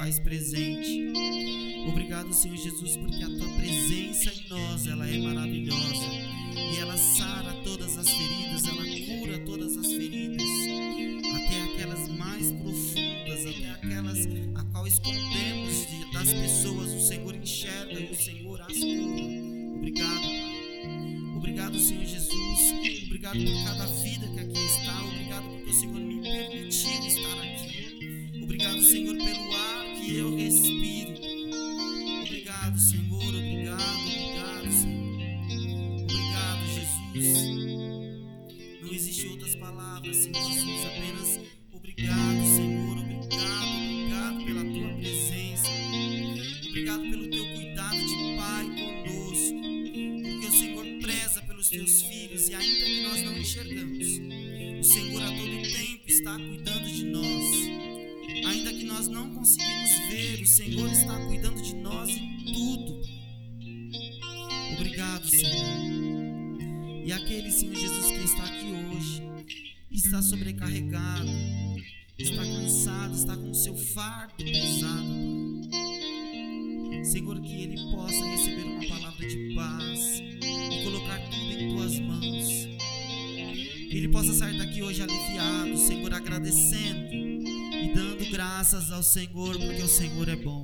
faz presente. Obrigado, Senhor Jesus, porque a tua presença em nós ela é maravilhosa e ela sara possa sair daqui hoje aliviado, Senhor, agradecendo e dando graças ao Senhor, porque o Senhor é bom.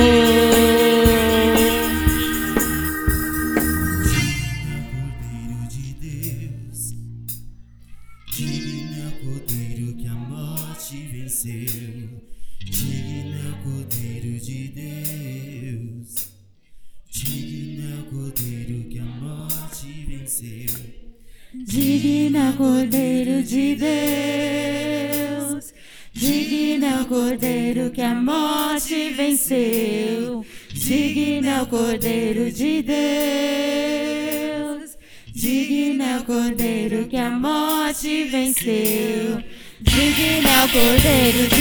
you. Querido, para dar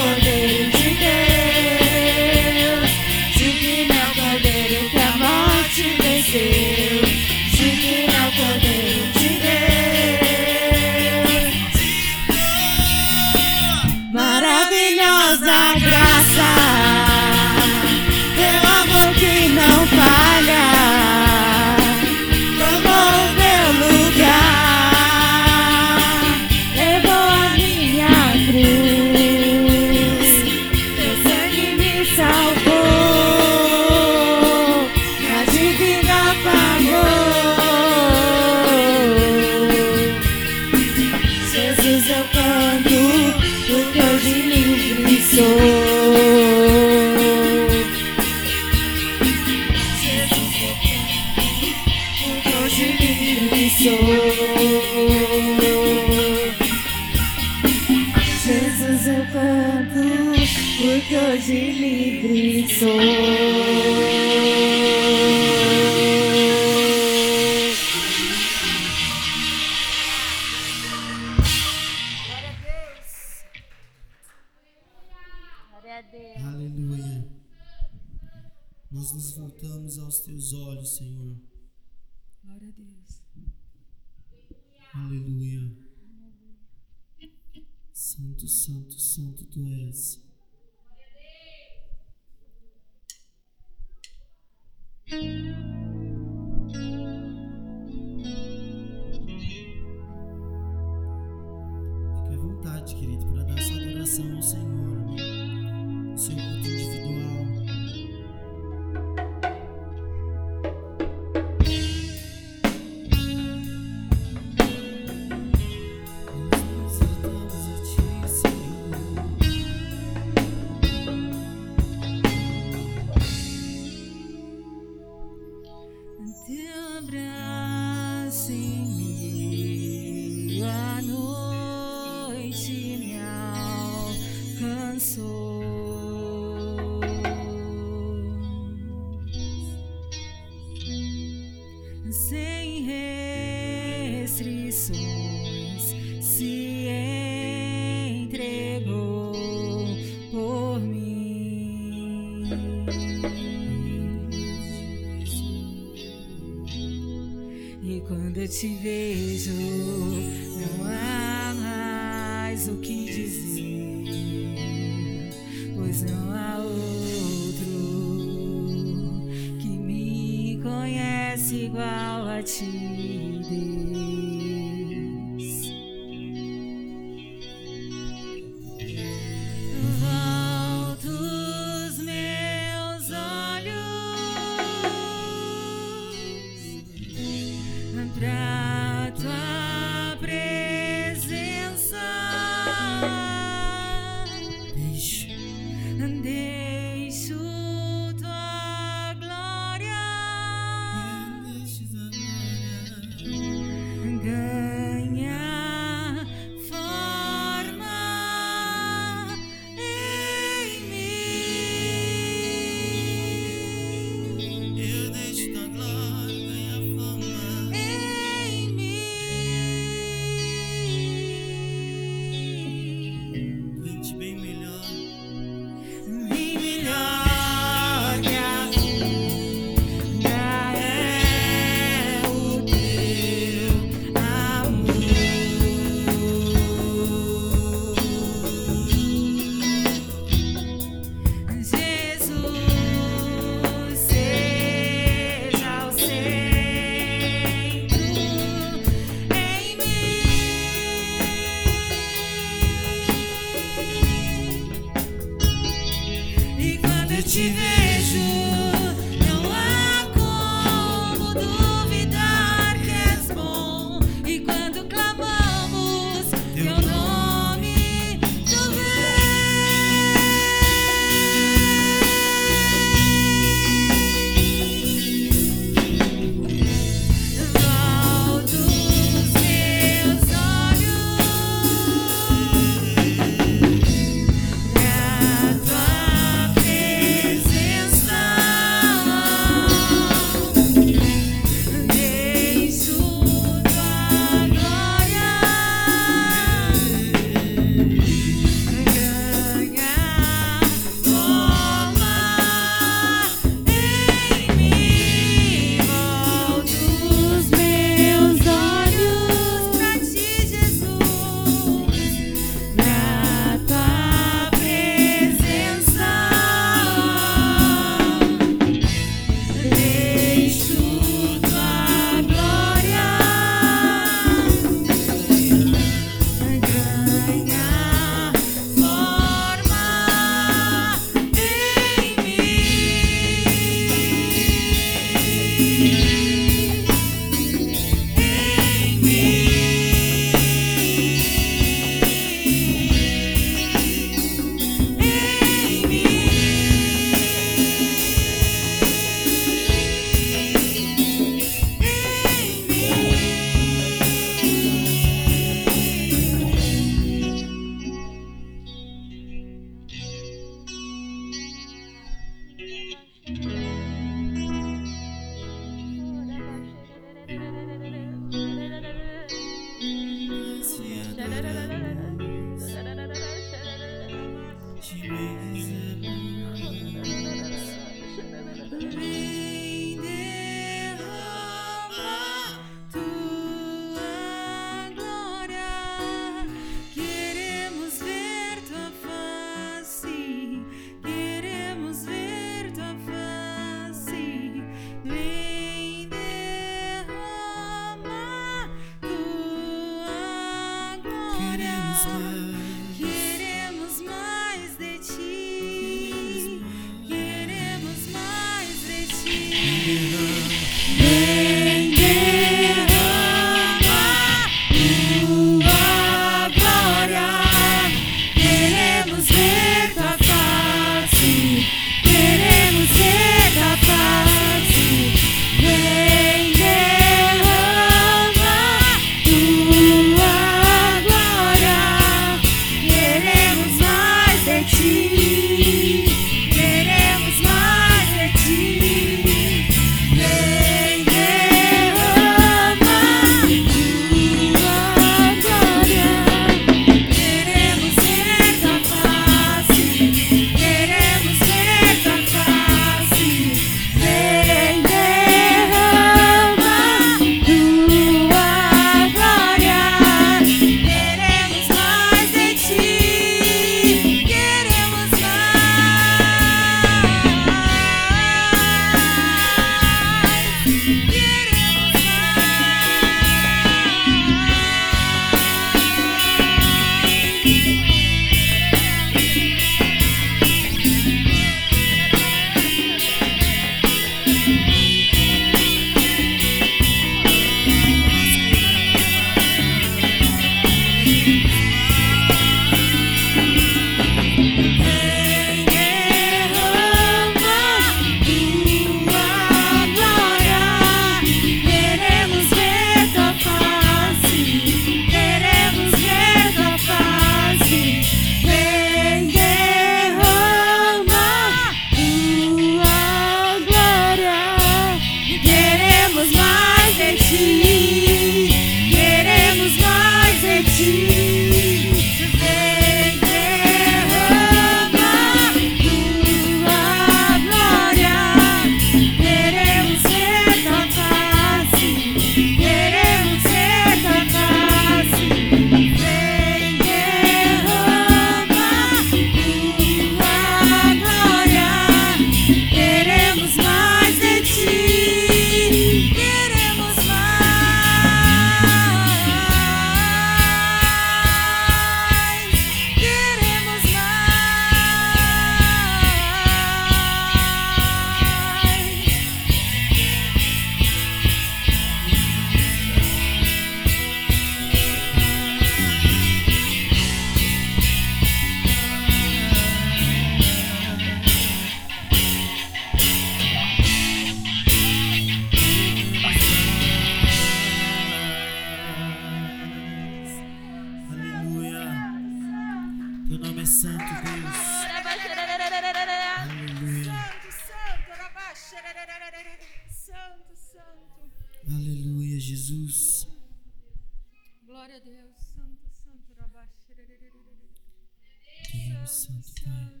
Teu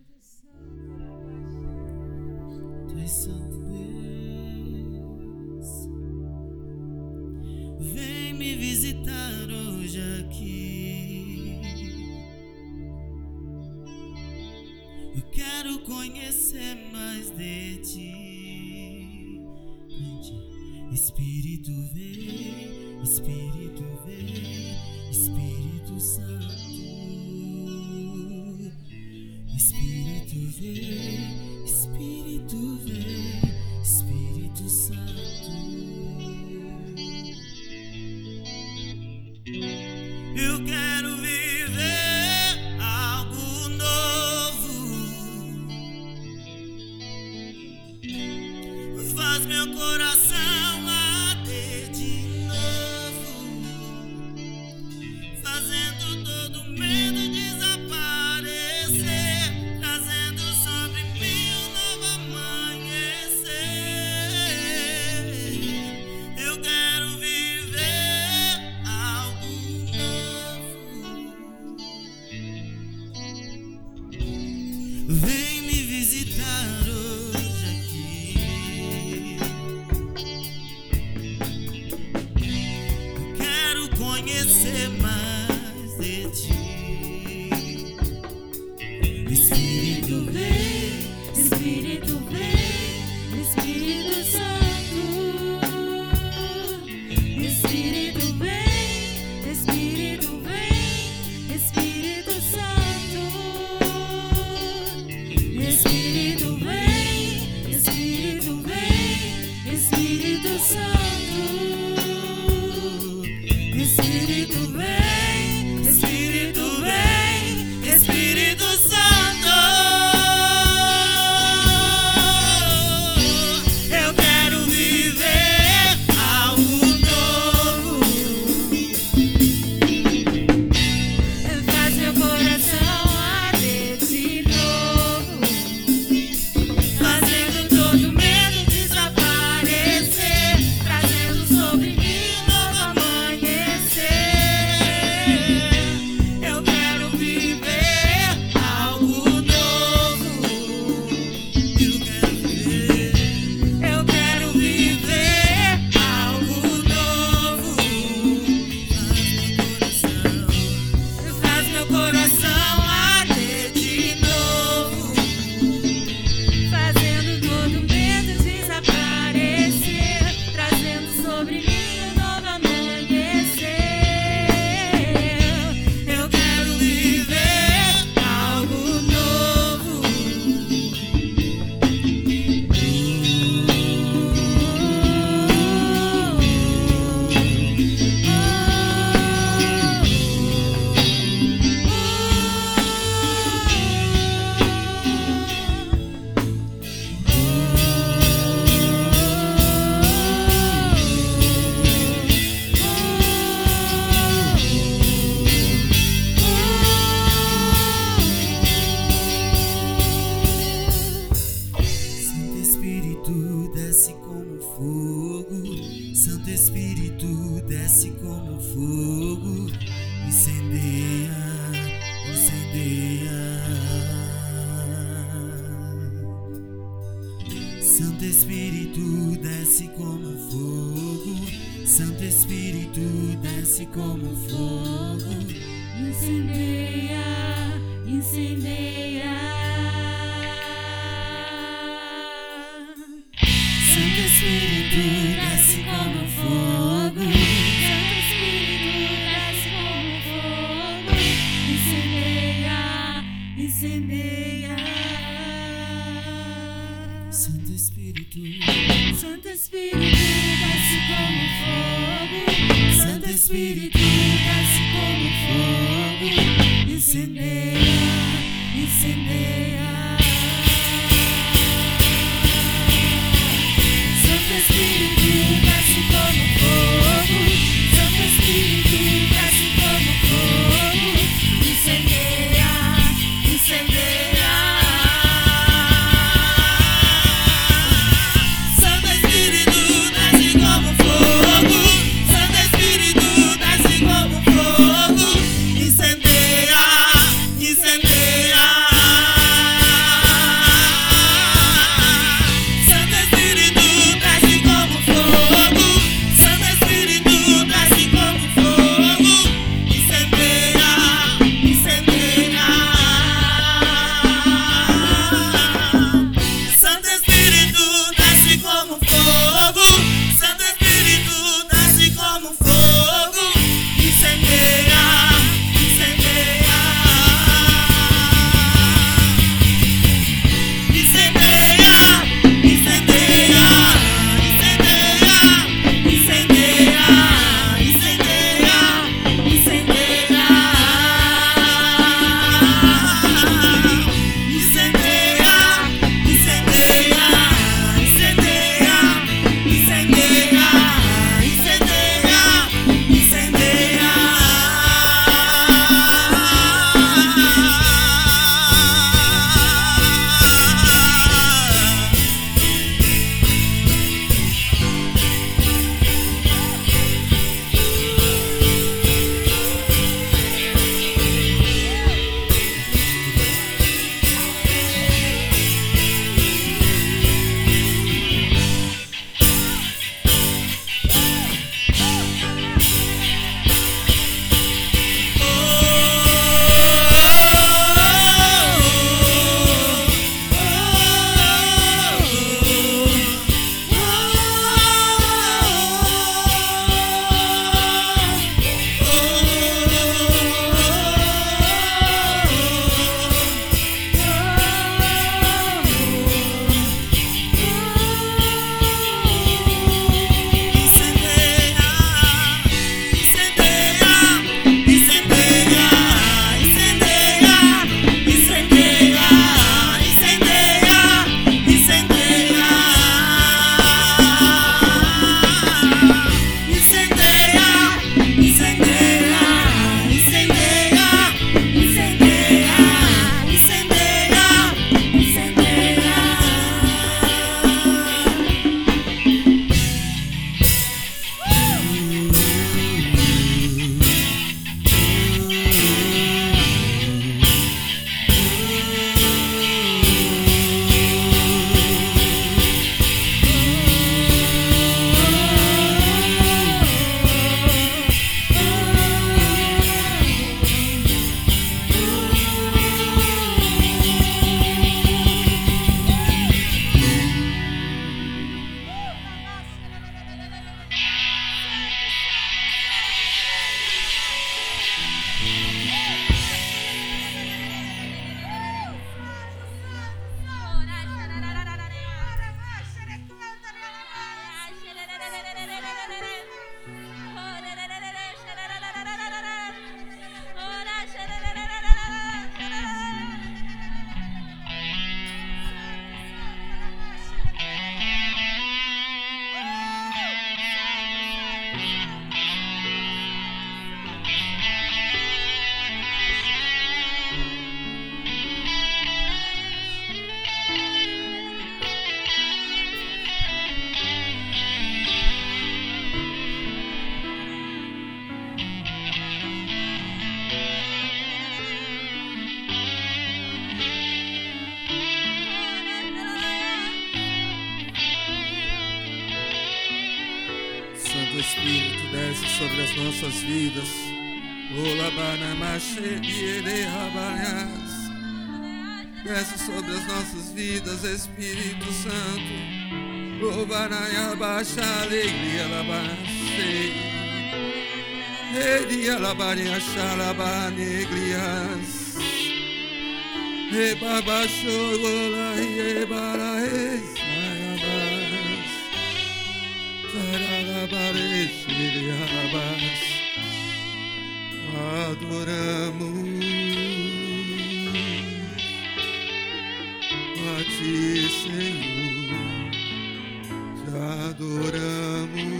Espírito Santo. Obaraya baixa alegria, labacei. Ele alabaria xalabanegrias. Rebabachou, ola, rebara. Saralabares, xiriabas. Adoramos Te adoramos.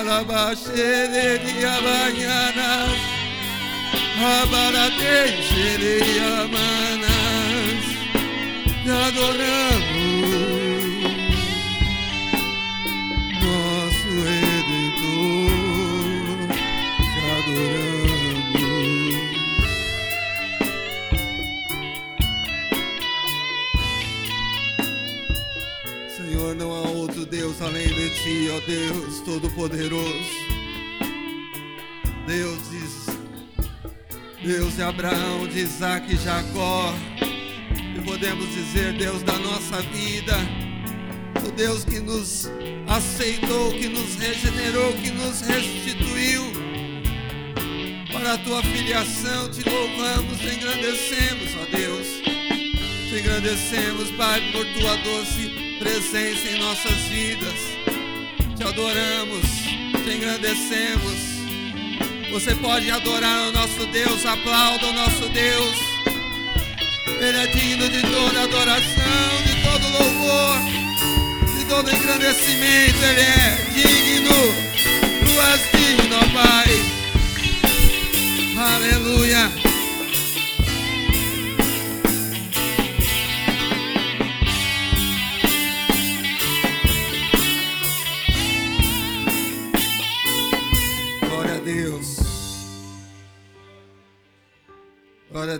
Alabaxereria banhanas Abarateixereria manas Te adoramos Todo-Poderoso. Deus diz, Deus de Abraão, de Isaac e Jacó. E podemos dizer, Deus da nossa vida, o Deus que nos aceitou, que nos regenerou, que nos restituiu. Para a tua filiação te louvamos, te engrandecemos, ó Deus. Te engrandecemos, Pai, por tua doce presença em nossas vidas. Te adoramos, te engrandecemos. Você pode adorar o nosso Deus, aplauda o nosso Deus. Ele é digno de toda adoração, de todo louvor, de todo engrandecimento. Ele é digno, tu és digno, Pai. Aleluia.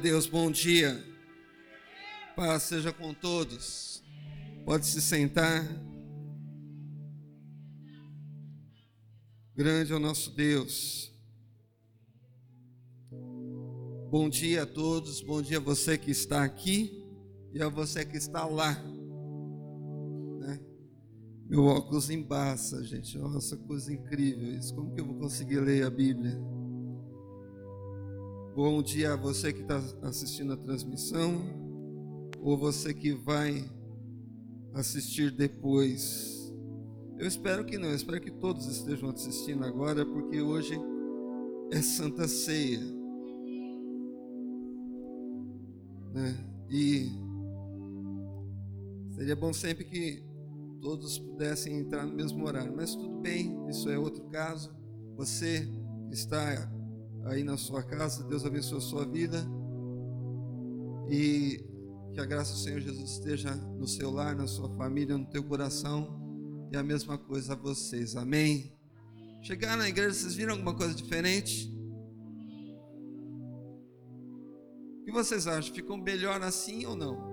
Deus, bom dia. Paz seja com todos. Pode se sentar. Grande é o nosso Deus. Bom dia a todos, bom dia a você que está aqui e a você que está lá. né? Meu óculos embaça, gente. Nossa, coisa incrível isso. Como que eu vou conseguir ler a Bíblia? Bom dia a você que está assistindo a transmissão, ou você que vai assistir depois. Eu espero que não, espero que todos estejam assistindo agora, porque hoje é Santa Ceia. Né? E seria bom sempre que todos pudessem entrar no mesmo horário, mas tudo bem, isso é outro caso. Você está aí na sua casa, Deus abençoe a sua vida e que a graça do Senhor Jesus esteja no seu lar, na sua família, no teu coração e a mesma coisa a vocês, amém? Chegaram na igreja, vocês viram alguma coisa diferente? O que vocês acham? Ficou melhor assim ou não?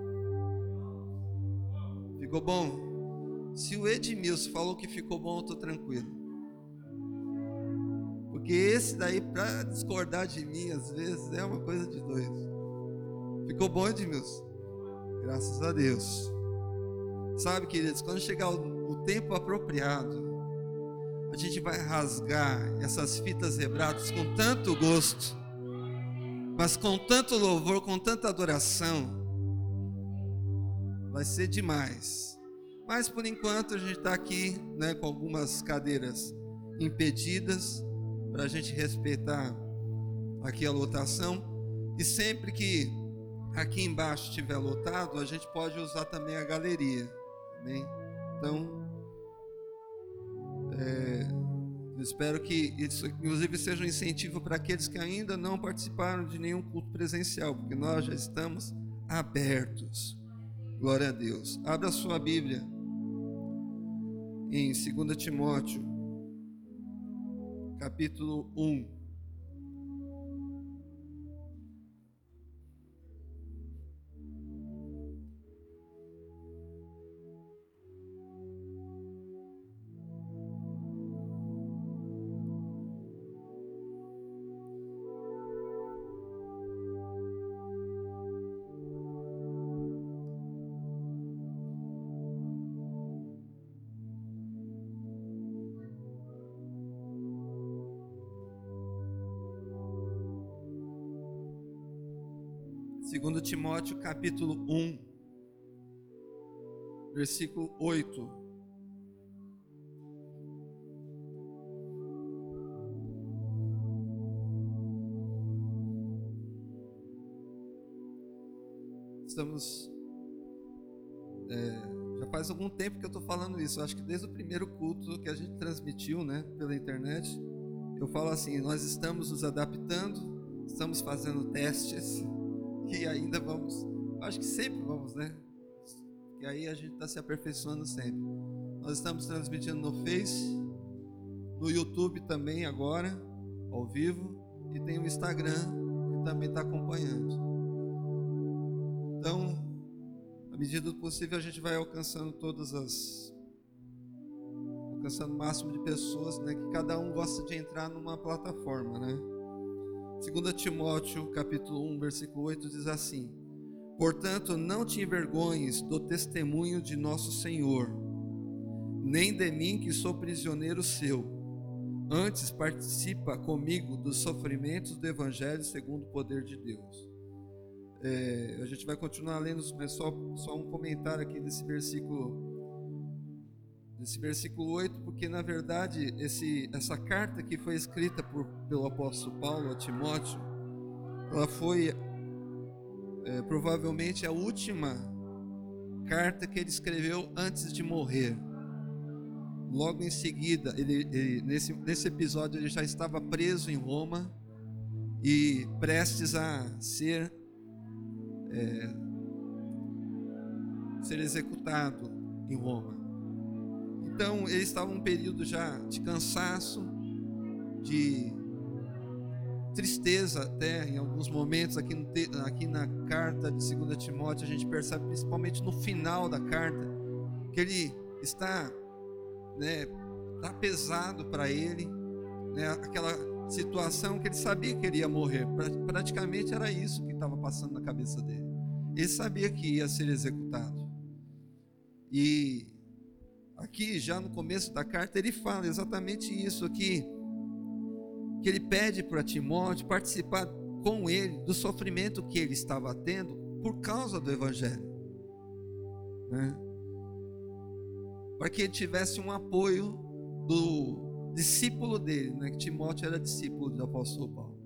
Ficou bom? Se o Edmilson falou que ficou bom, eu estou tranquilo. Porque esse daí, para discordar de mim, às vezes, é uma coisa de doido. Ficou bom, Edmilson? Graças a Deus. Sabe, queridos, quando chegar o, tempo apropriado, a gente vai rasgar essas fitas rebradas com tanto gosto, mas com tanto louvor, com tanta adoração. Vai ser demais. Mas por enquanto a gente está aqui né, com algumas cadeiras impedidas para a gente respeitar aqui a lotação. E sempre que aqui embaixo estiver lotado, a gente pode usar também a galeria. Amém? Então, é, espero que isso, inclusive, seja um incentivo para aqueles que ainda não participaram de nenhum culto presencial, porque nós já estamos abertos. Glória a Deus. Abra sua Bíblia em 2 Timóteo, capítulo 1. Timóteo capítulo 1, versículo 8. Estamos. é, já faz algum tempo que eu estou falando isso. Eu acho que desde o primeiro culto que a gente transmitiu, né, pela internet, eu falo assim: nós estamos nos adaptando, estamos fazendo testes e ainda vamos. Acho que sempre vamos, né? E aí a gente está se aperfeiçoando sempre. Nós estamos transmitindo no Face, no YouTube também agora, ao vivo, e tem o Instagram que também está acompanhando. Então, à medida do possível, a gente vai alcançando todas as. alcançando o máximo de pessoas, né? Que cada um gosta de entrar numa plataforma, né? 2 Timóteo, capítulo 1, versículo 8 diz assim: Portanto, não te envergonhes do testemunho de nosso Senhor, nem de mim que sou prisioneiro seu. Antes participa comigo dos sofrimentos do evangelho segundo o poder de Deus. É, a gente vai continuar lendo, mas só, só um comentário aqui desse versículo nesse versículo 8, porque na verdade esse, essa carta que foi escrita por, pelo apóstolo Paulo a Timóteo, ela foi é, provavelmente a última carta que ele escreveu antes de morrer. Logo em seguida, ele, ele, nesse, nesse episódio, ele já estava preso em Roma e prestes a ser, é, ser executado em Roma. Então, ele estava um período já de cansaço, de tristeza até em alguns momentos. Aqui, no, aqui na carta de 2 Timóteo a gente percebe principalmente no final da carta que ele está né, tá pesado para ele né, aquela situação que ele sabia que ele ia morrer. Praticamente era isso que estava passando na cabeça dele. Ele sabia que ia ser executado. E aqui já no começo da carta ele fala exatamente isso aqui, que ele pede para Timóteo participar com ele do sofrimento que ele estava tendo por causa do evangelho, né? Para que ele tivesse um apoio do discípulo dele, né? Que Timóteo era discípulo do apóstolo Paulo.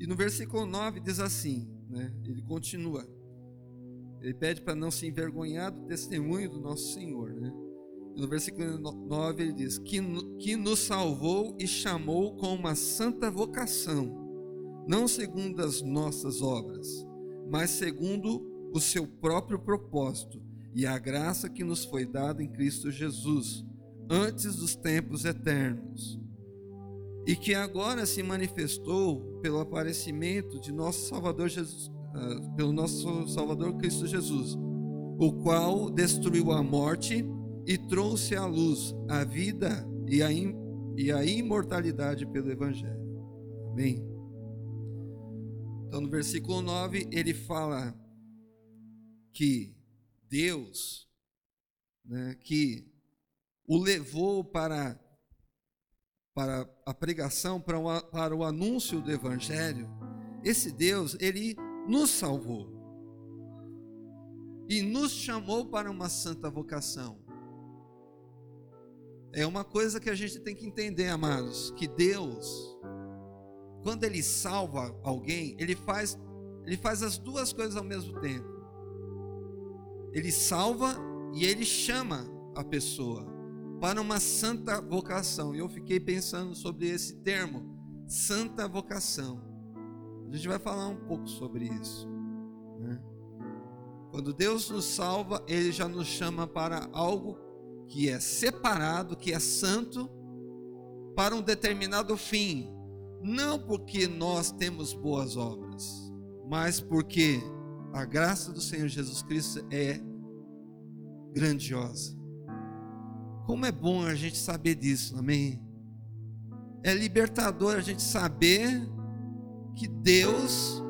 E no versículo 9 diz assim, né? Ele continua: ele pede para não se envergonhar do testemunho do nosso Senhor, né? No versículo 9 ele diz: que, que nos salvou e chamou com uma santa vocação, não segundo as nossas obras, mas segundo o seu próprio propósito e a graça que nos foi dada em Cristo Jesus, antes dos tempos eternos, e que agora se manifestou pelo aparecimento de nosso Salvador Jesus, pelo nosso Salvador Cristo Jesus, o qual destruiu a morte e trouxe à luz a vida e a, e a imortalidade pelo Evangelho. Amém. Então, no versículo 9, ele fala que Deus, né, que o levou para, para a pregação, para o, para o anúncio do Evangelho, esse Deus, ele nos salvou e nos chamou para uma santa vocação. É uma coisa que a gente tem que entender, amados, que Deus, quando Ele salva alguém, Ele faz, Ele faz as duas coisas ao mesmo tempo. Ele salva e Ele chama a pessoa para uma santa vocação. E eu fiquei pensando sobre esse termo, santa vocação. A gente vai falar um pouco sobre isso. Né? Quando Deus nos salva, Ele já nos chama para algo que é separado, que é santo, para um determinado fim. Não porque nós temos boas obras, mas porque a graça do Senhor Jesus Cristo é grandiosa. Como é bom a gente saber disso, amém? É libertador a gente saber que Deus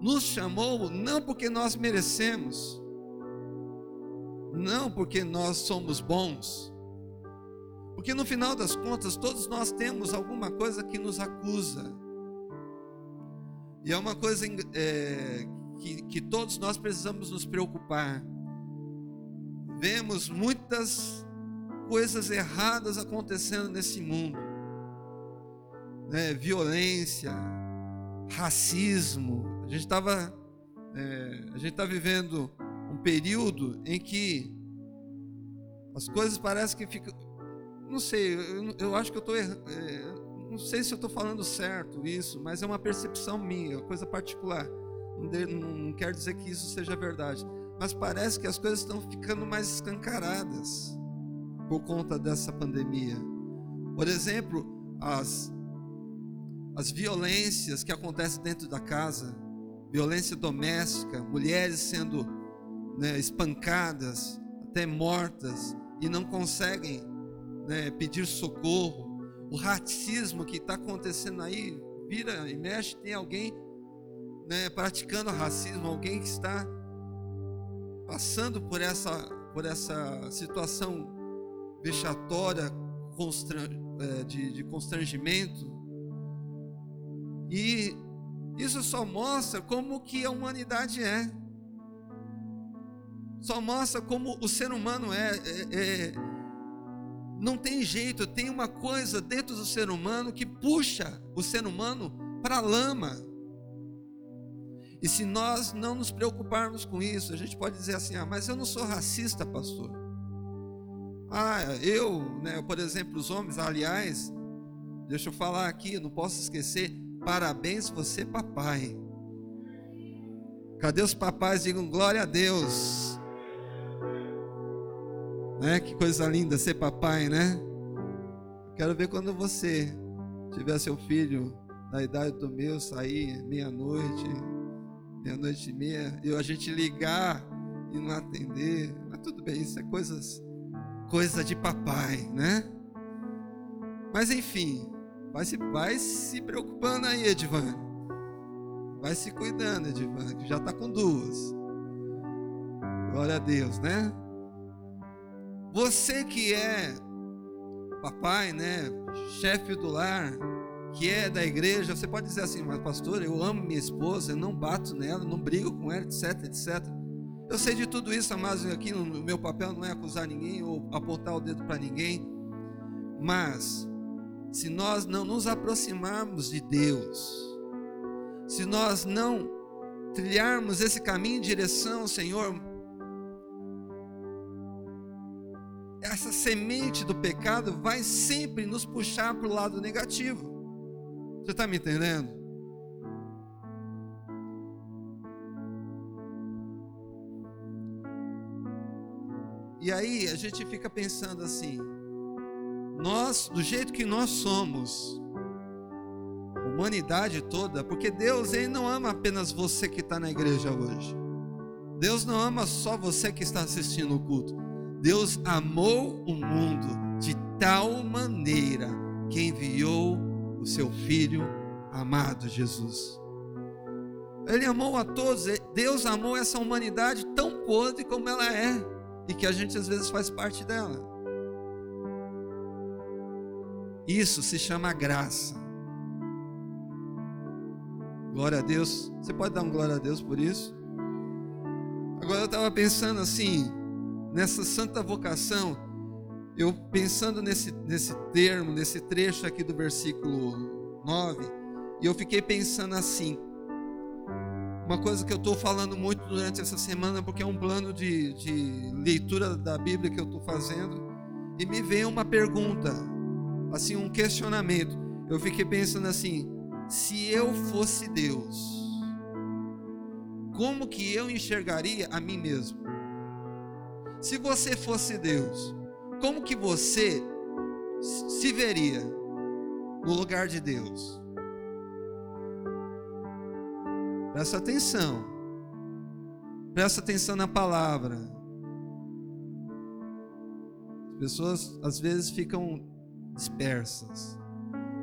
nos chamou não porque nós merecemos, não porque nós somos bons, porque no final das contas todos nós temos alguma coisa que nos acusa. E é uma coisa é, que, que todos nós precisamos nos preocupar. Vemos muitas coisas erradas acontecendo nesse mundo, né? violência, racismo. A gente estava, é, a gente está vivendo um período em que as coisas parecem que ficam, não sei, eu, eu acho que eu estou é, não sei se eu estou falando certo isso, mas é uma percepção minha, coisa particular. Não, de, não quer dizer que isso seja verdade, mas parece que as coisas estão ficando mais escancaradas por conta dessa pandemia. Por exemplo, as, as violências que acontecem dentro da casa, violência doméstica, mulheres sendo né, espancadas, até mortas, e não conseguem né, pedir socorro o racismo que está acontecendo aí, vira e mexe, tem alguém né, praticando racismo, alguém que está passando por essa, por essa situação vexatória é, de, de constrangimento. E isso só mostra como que a humanidade é. Só mostra como o ser humano é, é, é não tem jeito, tem uma coisa dentro do ser humano que puxa o ser humano para a lama. E se nós não nos preocuparmos com isso, a gente pode dizer assim: ah, mas eu não sou racista, pastor. Ah, eu, né, por exemplo, os homens, aliás, deixa eu falar aqui, não posso esquecer, parabéns você, papai. Cadê os papais? Digam glória a Deus. Né? Que coisa linda ser papai, né? Quero ver quando você tiver seu filho da idade do meu, sair meia-noite, meia-noite e meia, e a gente ligar e não atender. Mas tudo bem, isso é coisas, coisa de papai, né? Mas enfim, vai se, vai se preocupando aí, Edvan. Vai se cuidando, Edvan, que já está com duas. Glória a Deus, né? Você que é papai, né, chefe do lar, que é da igreja, você pode dizer assim, mas pastor, eu amo minha esposa, eu não bato nela, não brigo com ela, etc, etc. Eu sei de tudo isso, mas aqui no meu papel não é acusar ninguém ou apontar o dedo para ninguém. Mas se nós não nos aproximarmos de Deus, se nós não trilharmos esse caminho em direção, Senhor, essa semente do pecado vai sempre nos puxar para o lado negativo. Você está me entendendo? E aí a gente fica pensando assim: nós, do jeito que nós somos, humanidade toda, porque Deus ele não ama apenas você que está na igreja hoje. Deus não ama só você que está assistindo o culto. Deus amou o mundo de tal maneira que enviou o seu filho amado Jesus. Ele amou a todos, Deus amou essa humanidade tão podre como ela é e que a gente às vezes faz parte dela. Isso se chama graça. Glória a Deus. Você pode dar um glória a Deus por isso? Agora eu estava pensando assim, nessa santa vocação, eu pensando nesse, nesse termo, nesse trecho aqui do versículo 9, e eu fiquei pensando assim, uma coisa que eu estou falando muito durante essa semana, porque é um plano de, de leitura da Bíblia que eu estou fazendo, e me veio uma pergunta, assim, um questionamento. Eu fiquei pensando assim: se eu fosse Deus, como que eu enxergaria a mim mesmo? Se você fosse Deus, como que você se veria no lugar de Deus? Presta atenção. Presta atenção na palavra. As pessoas às vezes ficam dispersas,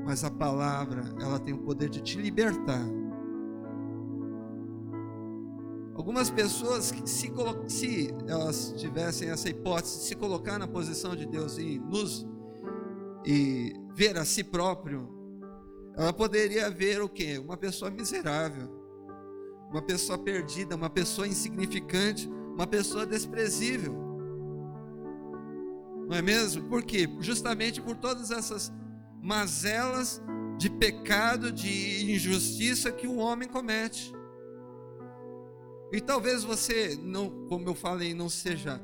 mas a palavra, ela tem o poder de te libertar Algumas pessoas, se, se elas tivessem essa hipótese de se colocar na posição de Deus e nos e ver a si próprio, ela poderia ver o quê? Uma pessoa miserável, uma pessoa perdida, uma pessoa insignificante, uma pessoa desprezível. Não é mesmo? Por quê? Justamente por todas essas mazelas de pecado, de injustiça que o homem comete. E talvez você, não, como eu falei, não seja,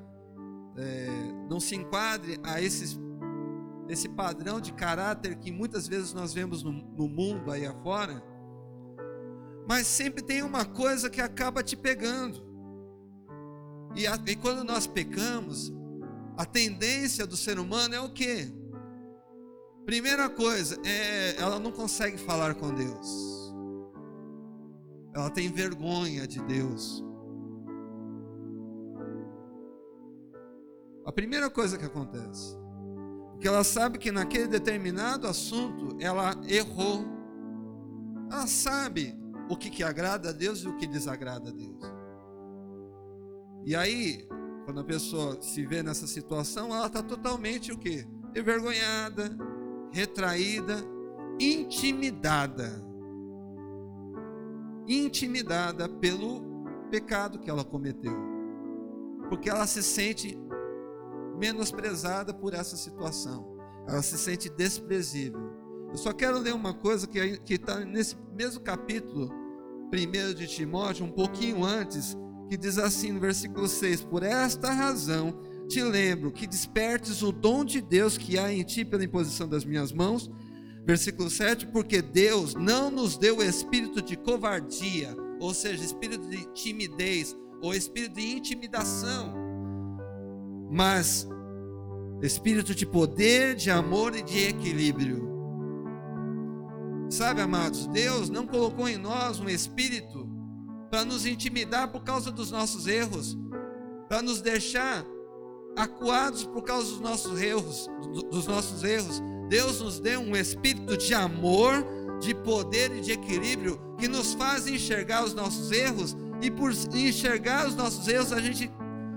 é, não se enquadre a esses, esse padrão de caráter que muitas vezes nós vemos no, no mundo aí afora, mas sempre tem uma coisa que acaba te pegando. E, e quando nós pecamos, a tendência do ser humano é o quê? Primeira coisa, é, ela não consegue falar com Deus ela tem vergonha de Deus. A primeira coisa que acontece, porque ela sabe que naquele determinado assunto ela errou. Ela sabe o que, que agrada a Deus e o que desagrada a Deus. E aí, quando a pessoa se vê nessa situação, ela está totalmente o que? Envergonhada, retraída, intimidada intimidada pelo pecado que ela cometeu, porque ela se sente menosprezada por essa situação, ela se sente desprezível. Eu só quero ler uma coisa que está nesse mesmo capítulo, 1 de Timóteo, um pouquinho antes, que diz assim no versículo 6: Por esta razão te lembro que despertes o dom de Deus que há em ti pela imposição das minhas mãos Versículo 7: Porque Deus não nos deu espírito de covardia, ou seja, espírito de timidez, ou espírito de intimidação, mas espírito de poder, de amor e de equilíbrio. Sabe, amados, Deus não colocou em nós um espírito para nos intimidar por causa dos nossos erros, para nos deixar acuados por causa dos nossos erros, dos nossos erros, Deus nos deu um espírito de amor, de poder e de equilíbrio que nos faz enxergar os nossos erros e por enxergar os nossos erros a gente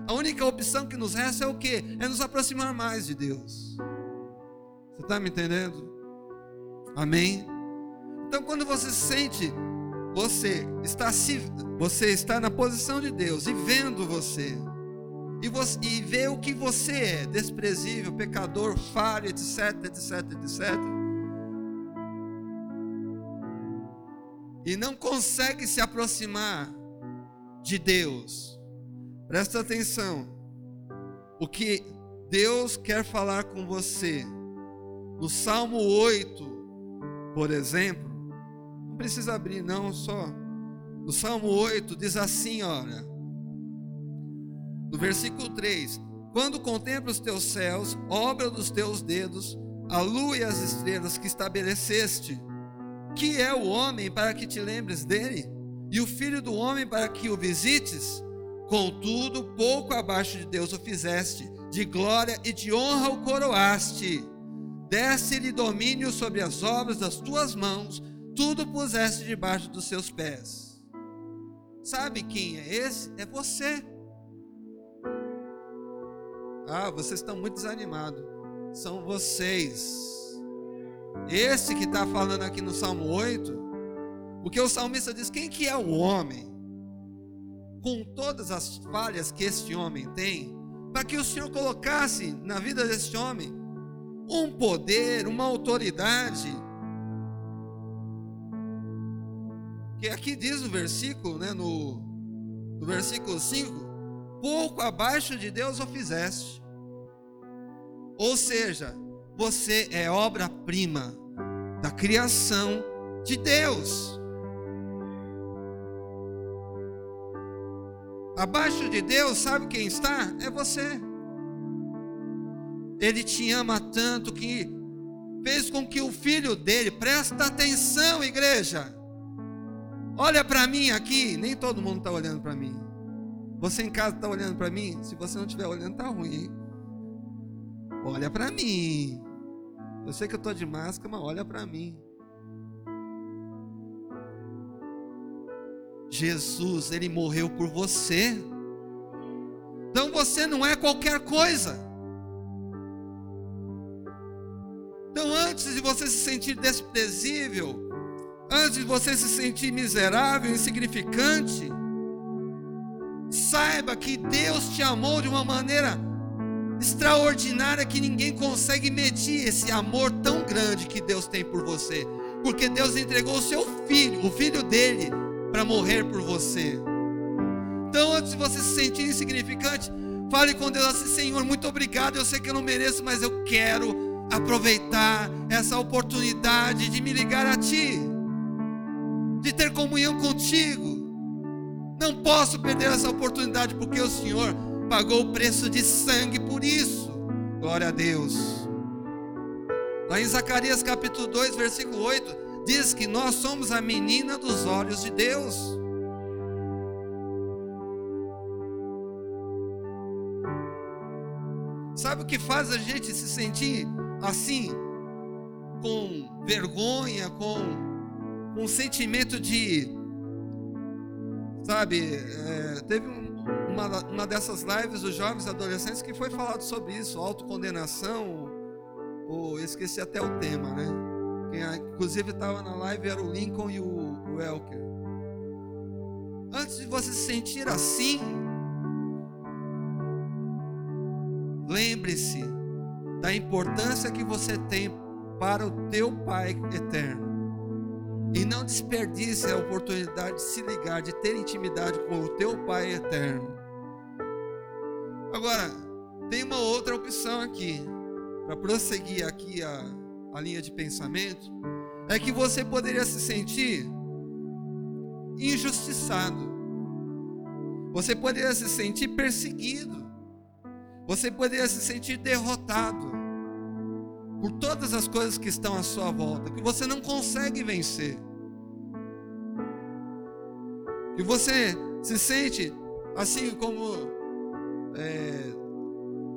a única opção que nos resta é o que? É nos aproximar mais de Deus. Você está me entendendo? Amém? Então quando você sente você está se você está na posição de Deus e vendo você e, você, e vê o que você é, desprezível, pecador, falho, etc, etc, etc. E não consegue se aproximar de Deus. Presta atenção. O que Deus quer falar com você. No Salmo 8, por exemplo, precisa abrir não, só. No Salmo 8 diz assim, olha: no versículo 3: Quando contemplo os teus céus, obra dos teus dedos, a lua e as estrelas que estabeleceste, que é o homem para que te lembres dele, e o filho do homem para que o visites? Contudo, pouco abaixo de Deus o fizeste, de glória e de honra o coroaste. Desse-lhe domínio sobre as obras das tuas mãos, tudo puseste debaixo dos seus pés. Sabe quem é esse? É você. Ah, vocês estão muito desanimados. São vocês. Esse que está falando aqui no Salmo 8, porque o salmista diz: quem que é o homem? Com todas as falhas que este homem tem, para que o Senhor colocasse na vida deste homem um poder, uma autoridade. Que aqui diz o versículo, né, no, no versículo 5, pouco abaixo de Deus o fizeste. Ou seja, você é obra-prima da criação de Deus. Abaixo de Deus, sabe quem está? É você. Ele te ama tanto que fez com que o filho dele, presta atenção, igreja. Olha para mim aqui, nem todo mundo está olhando para mim. Você em casa está olhando para mim? Se você não estiver olhando, tá ruim, hein? Olha para mim. Eu sei que eu estou de máscara, mas olha para mim. Jesus, ele morreu por você. Então você não é qualquer coisa. Então antes de você se sentir desprezível, antes de você se sentir miserável, insignificante, saiba que Deus te amou de uma maneira extraordinária que ninguém consegue medir esse amor tão grande que Deus tem por você. Porque Deus entregou o seu filho, o filho dele, para morrer por você. Então, antes de você se sentir insignificante, fale com Deus assim: Senhor, muito obrigado. Eu sei que eu não mereço, mas eu quero aproveitar essa oportunidade de me ligar a Ti, de ter comunhão contigo. Não posso perder essa oportunidade porque o Senhor pagou o preço de sangue por isso. Glória a Deus. Lá em Zacarias capítulo 2, versículo 8, diz que nós somos a menina dos olhos de Deus. Sabe o que faz a gente se sentir assim, com vergonha, com um sentimento de, sabe, é, teve uma, uma dessas lives dos jovens adolescentes que foi falado sobre isso, autocondenação, ou esqueci até o tema, né? Quem inclusive estava na live era o Lincoln e o, o Elker. Antes de você se sentir assim, lembre-se da importância que você tem para o teu Pai eterno. E não desperdice a oportunidade de se ligar, de ter intimidade com o teu Pai eterno. Agora, tem uma outra opção aqui, para prosseguir aqui a, a linha de pensamento, é que você poderia se sentir injustiçado. Você poderia se sentir perseguido. Você poderia se sentir derrotado por todas as coisas que estão à sua volta, que você não consegue vencer. E você se sente assim como é,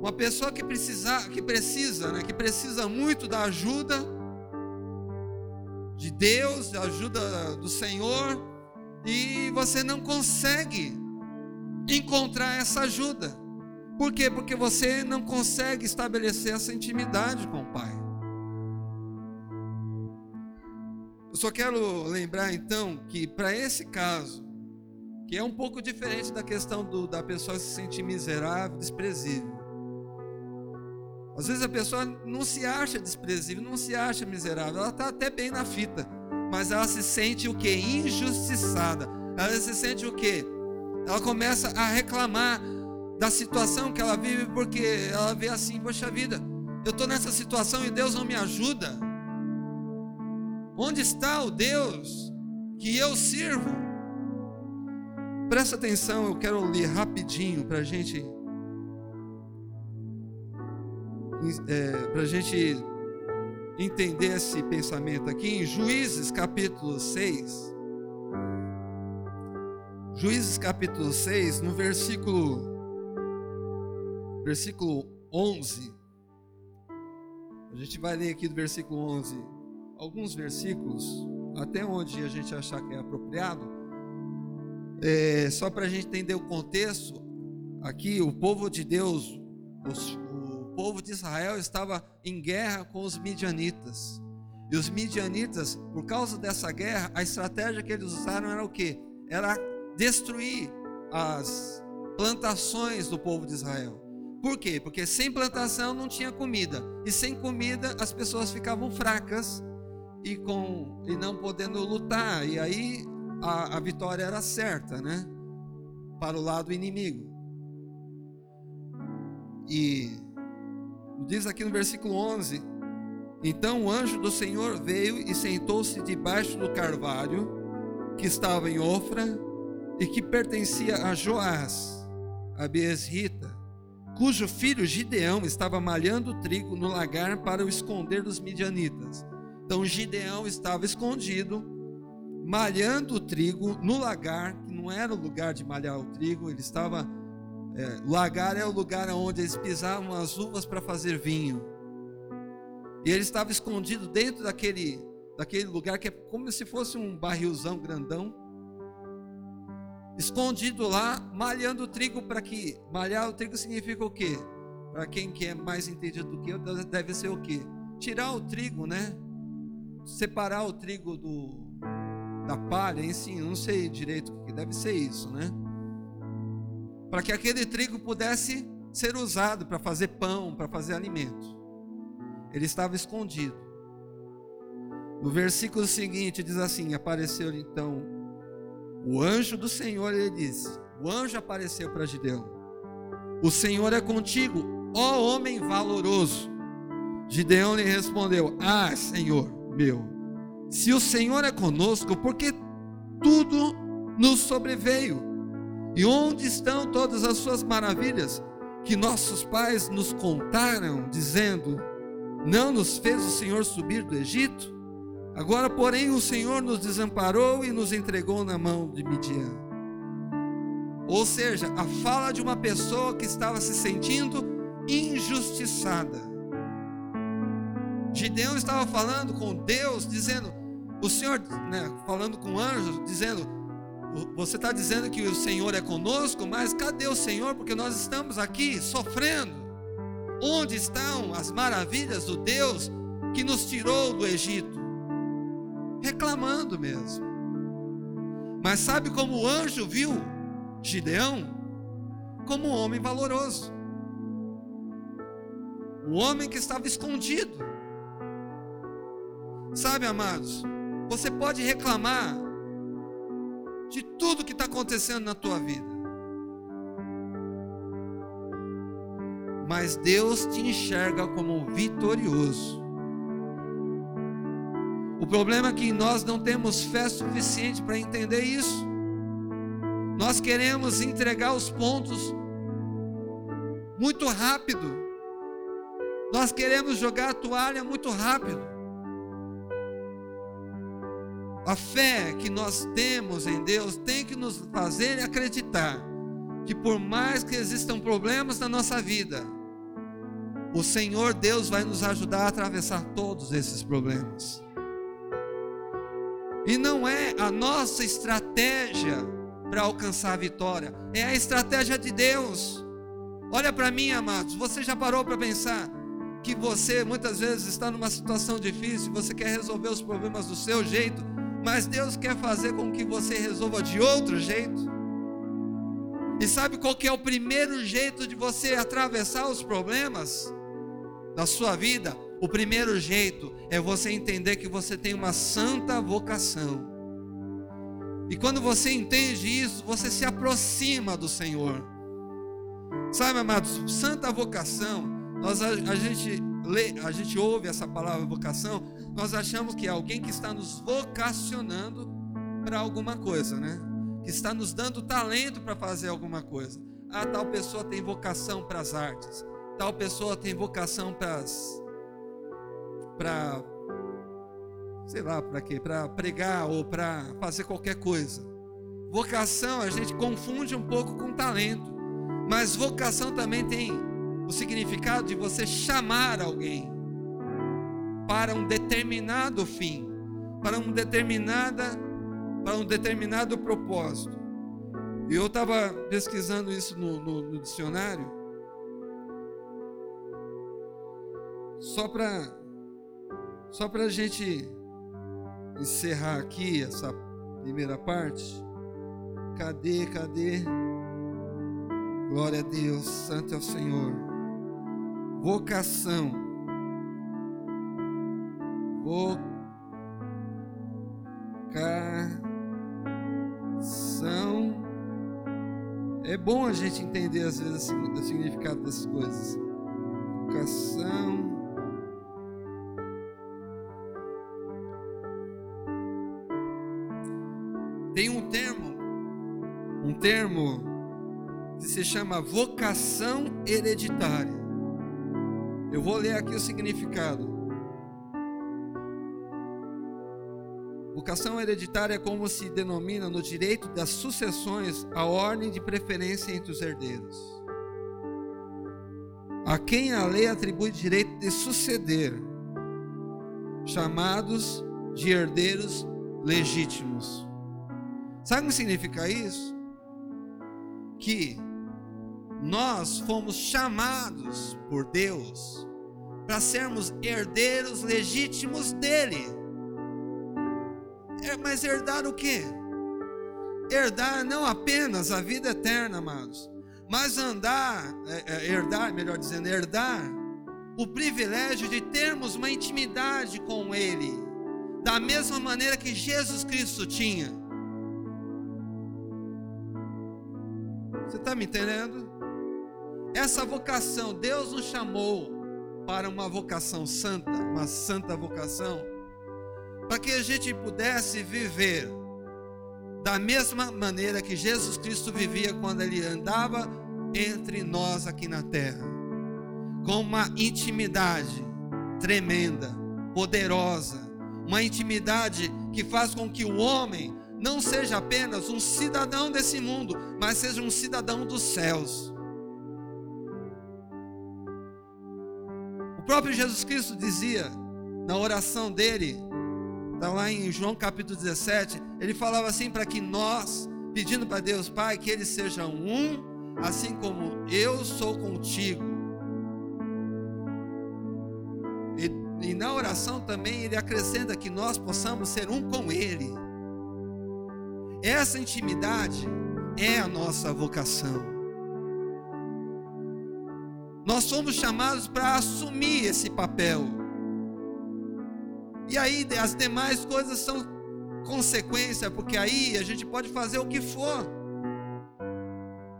uma pessoa que precisa, que precisa, né, que precisa muito da ajuda de Deus, da ajuda do Senhor, e você não consegue encontrar essa ajuda. Por quê? Porque você não consegue estabelecer essa intimidade com o Pai. Eu só quero lembrar então que para esse caso, que é um pouco diferente da questão do, da pessoa se sentir miserável, desprezível. Às vezes a pessoa não se acha desprezível, não se acha miserável, ela está até bem na fita, mas ela se sente o que? Injustiçada. Ela se sente o que? Ela começa a reclamar da situação que ela vive, porque ela vê assim, poxa vida, eu estou nessa situação e Deus não me ajuda. Onde está o Deus que eu sirvo? Presta atenção, eu quero ler rapidinho para a gente, é, para gente entender esse pensamento aqui em Juízes capítulo 6. Juízes capítulo 6, no versículo versículo 11. A gente vai ler aqui do versículo 11 alguns versículos, até onde a gente achar que é apropriado. É, só para a gente entender o contexto, aqui o povo de Deus, os, o povo de Israel estava em guerra com os midianitas. E os midianitas, por causa dessa guerra, a estratégia que eles usaram era o que? Era destruir as plantações do povo de Israel. Por quê? Porque sem plantação não tinha comida. E sem comida as pessoas ficavam fracas e, com, e não podendo lutar. E aí a, a vitória era certa, né? Para o lado inimigo. E diz aqui no versículo 11: Então o anjo do Senhor veio e sentou-se debaixo do carvalho que estava em Ofra e que pertencia a Joás, a Beesrita cujo filho Gideão estava malhando trigo no lagar para o esconder dos midianitas. Então Gideão estava escondido, malhando o trigo no lagar, que não era o lugar de malhar o trigo, ele estava. É, lagar é o lugar onde eles pisavam as uvas para fazer vinho. E ele estava escondido dentro daquele, daquele lugar que é como se fosse um barrilzão grandão escondido lá, malhando o trigo para que malhar o trigo significa o quê? Para quem que é mais entendido do que eu, deve ser o quê? Tirar o trigo, né? separar o trigo do, da palha, enfim, não sei direito o que deve ser isso, né? Para que aquele trigo pudesse ser usado para fazer pão, para fazer alimento. Ele estava escondido. No versículo seguinte diz assim: apareceu então o anjo do Senhor, ele disse: O anjo apareceu para Gideão. O Senhor é contigo, ó homem valoroso. Gideão lhe respondeu: Ah, Senhor meu, se o Senhor é conosco, porque tudo nos sobreveio. E onde estão todas as suas maravilhas que nossos pais nos contaram, dizendo: Não nos fez o Senhor subir do Egito? Agora, porém, o Senhor nos desamparou e nos entregou na mão de Midian. Ou seja, a fala de uma pessoa que estava se sentindo injustiçada. Gideão estava falando com Deus, dizendo: O Senhor, né, falando com anjos, dizendo: Você está dizendo que o Senhor é conosco, mas cadê o Senhor? Porque nós estamos aqui sofrendo. Onde estão as maravilhas do Deus que nos tirou do Egito? Reclamando mesmo. Mas sabe como o anjo viu Gideão? Como um homem valoroso. Um homem que estava escondido. Sabe, amados, você pode reclamar de tudo que está acontecendo na tua vida. Mas Deus te enxerga como vitorioso. O problema é que nós não temos fé suficiente para entender isso. Nós queremos entregar os pontos muito rápido. Nós queremos jogar a toalha muito rápido. A fé que nós temos em Deus tem que nos fazer acreditar que por mais que existam problemas na nossa vida, o Senhor Deus vai nos ajudar a atravessar todos esses problemas. E não é a nossa estratégia para alcançar a vitória, é a estratégia de Deus. Olha para mim, amados, você já parou para pensar que você muitas vezes está numa situação difícil, você quer resolver os problemas do seu jeito, mas Deus quer fazer com que você resolva de outro jeito? E sabe qual que é o primeiro jeito de você atravessar os problemas da sua vida? O primeiro jeito é você entender que você tem uma santa vocação. E quando você entende isso, você se aproxima do Senhor. Sabe, amados, santa vocação, nós a, a gente lê, a gente ouve essa palavra vocação, nós achamos que é alguém que está nos vocacionando para alguma coisa, né? Que está nos dando talento para fazer alguma coisa. Ah, tal pessoa tem vocação para as artes. Tal pessoa tem vocação para as para sei lá, para quê? Para pregar ou para fazer qualquer coisa. Vocação a gente confunde um pouco com talento, mas vocação também tem o significado de você chamar alguém para um determinado fim, para um determinada para um determinado propósito. E eu estava pesquisando isso no, no, no dicionário, só para só para a gente encerrar aqui essa primeira parte. Cadê, cadê? Glória a Deus, Santo é o Senhor. Vocação. Vocação. É bom a gente entender às vezes o significado das coisas. Vocação. Tem um termo, um termo que se chama vocação hereditária. Eu vou ler aqui o significado. Vocação hereditária é como se denomina no direito das sucessões a ordem de preferência entre os herdeiros. A quem a lei atribui direito de suceder, chamados de herdeiros legítimos. Sabe o que significa isso? Que nós fomos chamados por Deus para sermos herdeiros legítimos dele. É, mas herdar o quê? Herdar não apenas a vida eterna, amados, mas andar, é, é, herdar, melhor dizendo, herdar o privilégio de termos uma intimidade com Ele, da mesma maneira que Jesus Cristo tinha. Você está me entendendo? Essa vocação, Deus nos chamou para uma vocação santa, uma santa vocação, para que a gente pudesse viver da mesma maneira que Jesus Cristo vivia quando ele andava entre nós aqui na terra, com uma intimidade tremenda, poderosa, uma intimidade que faz com que o homem não seja apenas um cidadão desse mundo, mas seja um cidadão dos céus. O próprio Jesus Cristo dizia na oração dele, está lá em João capítulo 17, ele falava assim para que nós, pedindo para Deus Pai, que eles sejam um, assim como eu sou contigo. E, e na oração também ele acrescenta que nós possamos ser um com Ele. Essa intimidade é a nossa vocação. Nós somos chamados para assumir esse papel. E aí as demais coisas são consequência, porque aí a gente pode fazer o que for.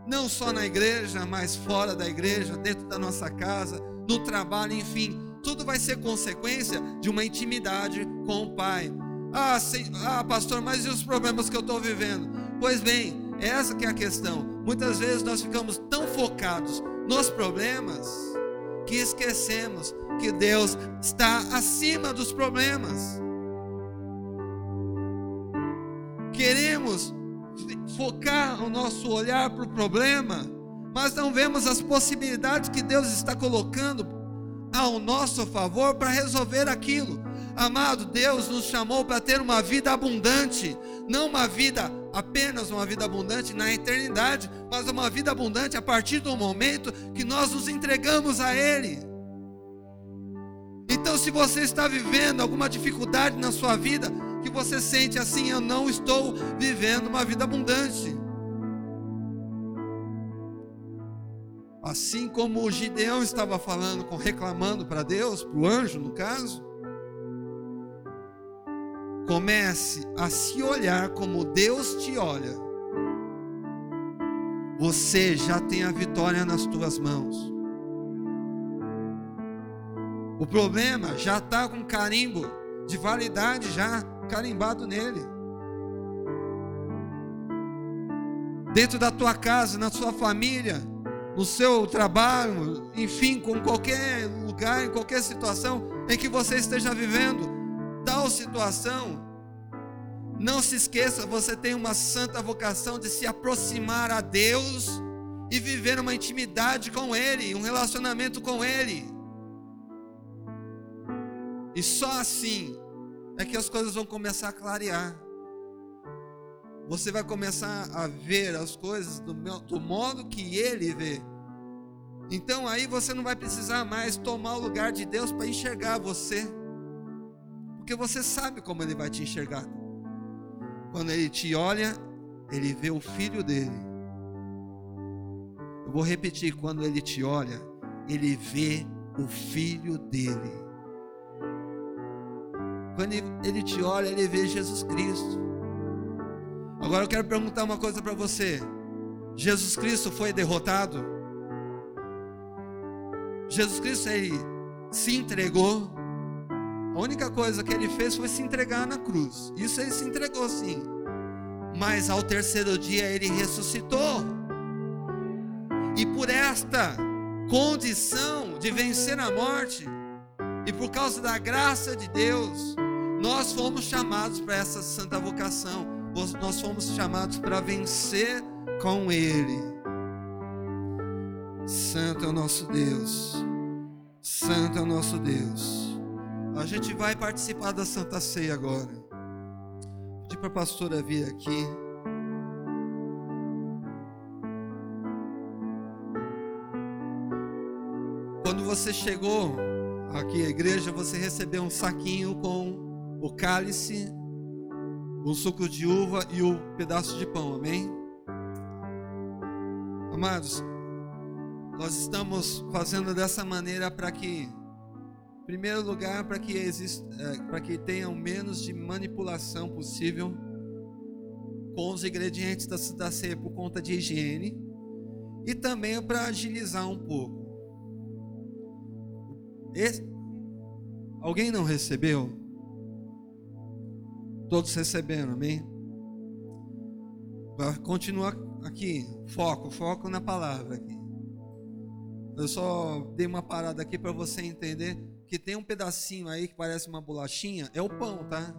Não só na igreja, mas fora da igreja, dentro da nossa casa, no trabalho, enfim, tudo vai ser consequência de uma intimidade com o Pai. Ah, sim, ah pastor, mas e os problemas que eu estou vivendo? Pois bem, essa que é a questão. Muitas vezes nós ficamos tão focados nos problemas que esquecemos que Deus está acima dos problemas. Queremos focar o nosso olhar para o problema, mas não vemos as possibilidades que Deus está colocando ao nosso favor para resolver aquilo. Amado, Deus nos chamou para ter uma vida abundante, não uma vida apenas uma vida abundante na eternidade, mas uma vida abundante a partir do momento que nós nos entregamos a Ele. Então, se você está vivendo alguma dificuldade na sua vida, que você sente assim, eu não estou vivendo uma vida abundante. Assim como o Gideão estava falando, reclamando para Deus, para o anjo no caso, Comece a se olhar como Deus te olha. Você já tem a vitória nas tuas mãos. O problema já está com carimbo de validade já carimbado nele. Dentro da tua casa, na sua família, no seu trabalho, enfim, com qualquer lugar, em qualquer situação em que você esteja vivendo, tal situação, não se esqueça, você tem uma santa vocação de se aproximar a Deus e viver uma intimidade com Ele, um relacionamento com Ele. E só assim é que as coisas vão começar a clarear. Você vai começar a ver as coisas do, meu, do modo que Ele vê. Então aí você não vai precisar mais tomar o lugar de Deus para enxergar você. Porque você sabe como ele vai te enxergar. Quando ele te olha, ele vê o filho dele. Eu vou repetir: quando ele te olha, ele vê o filho dele. Quando ele te olha, ele vê Jesus Cristo. Agora eu quero perguntar uma coisa para você: Jesus Cristo foi derrotado? Jesus Cristo ele se entregou? A única coisa que ele fez foi se entregar na cruz. Isso ele se entregou sim. Mas ao terceiro dia ele ressuscitou. E por esta condição de vencer a morte, e por causa da graça de Deus, nós fomos chamados para essa santa vocação. Nós fomos chamados para vencer com Ele. Santo é o nosso Deus. Santo é o nosso Deus. A gente vai participar da Santa Ceia agora. Pedir para a pastora vir aqui. Quando você chegou aqui à igreja, você recebeu um saquinho com o cálice o suco de uva e o pedaço de pão, amém? Amados, nós estamos fazendo dessa maneira para que, primeiro lugar, para que exista, é, para que tenha o menos de manipulação possível com os ingredientes da Santa Ceia por conta de higiene e também para agilizar um pouco. Esse, alguém não recebeu? Todos receberam, amém? Continua aqui, foco, foco na palavra aqui. Eu só dei uma parada aqui para você entender que tem um pedacinho aí que parece uma bolachinha, é o pão, tá?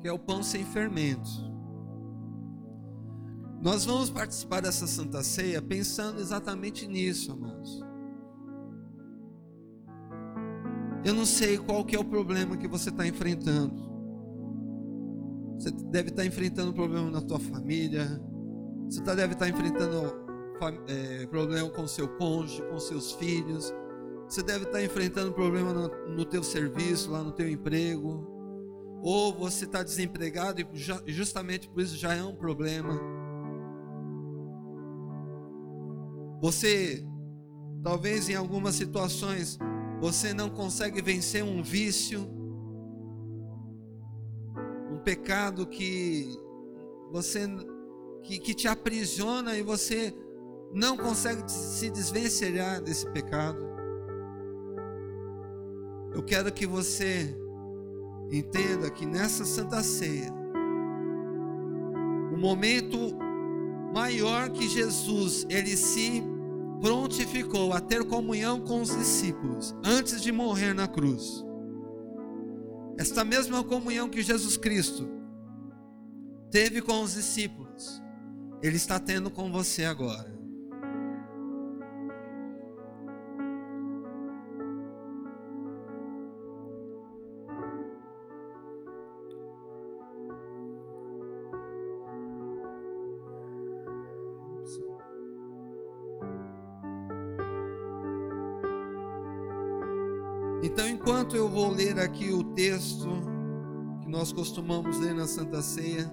Que é o pão sem fermento. Nós vamos participar dessa Santa Ceia pensando exatamente nisso, amados. Eu não sei qual que é o problema que você está enfrentando. Você deve estar tá enfrentando um problema na tua família. Você tá, deve estar tá enfrentando é, problema com seu cônjuge, com seus filhos. Você deve estar enfrentando problema no, no teu serviço, lá no teu emprego. Ou você está desempregado e justamente por isso já é um problema. Você, talvez em algumas situações, você não consegue vencer um vício, um pecado que você que, que te aprisiona e você não consegue se desvencilhar desse pecado. Eu quero que você entenda que nessa Santa Ceia, o momento maior que Jesus, ele se prontificou a ter comunhão com os discípulos antes de morrer na cruz. Esta mesma comunhão que Jesus Cristo teve com os discípulos, Ele está tendo com você agora. Então, enquanto eu vou ler aqui o texto que nós costumamos ler na Santa Ceia,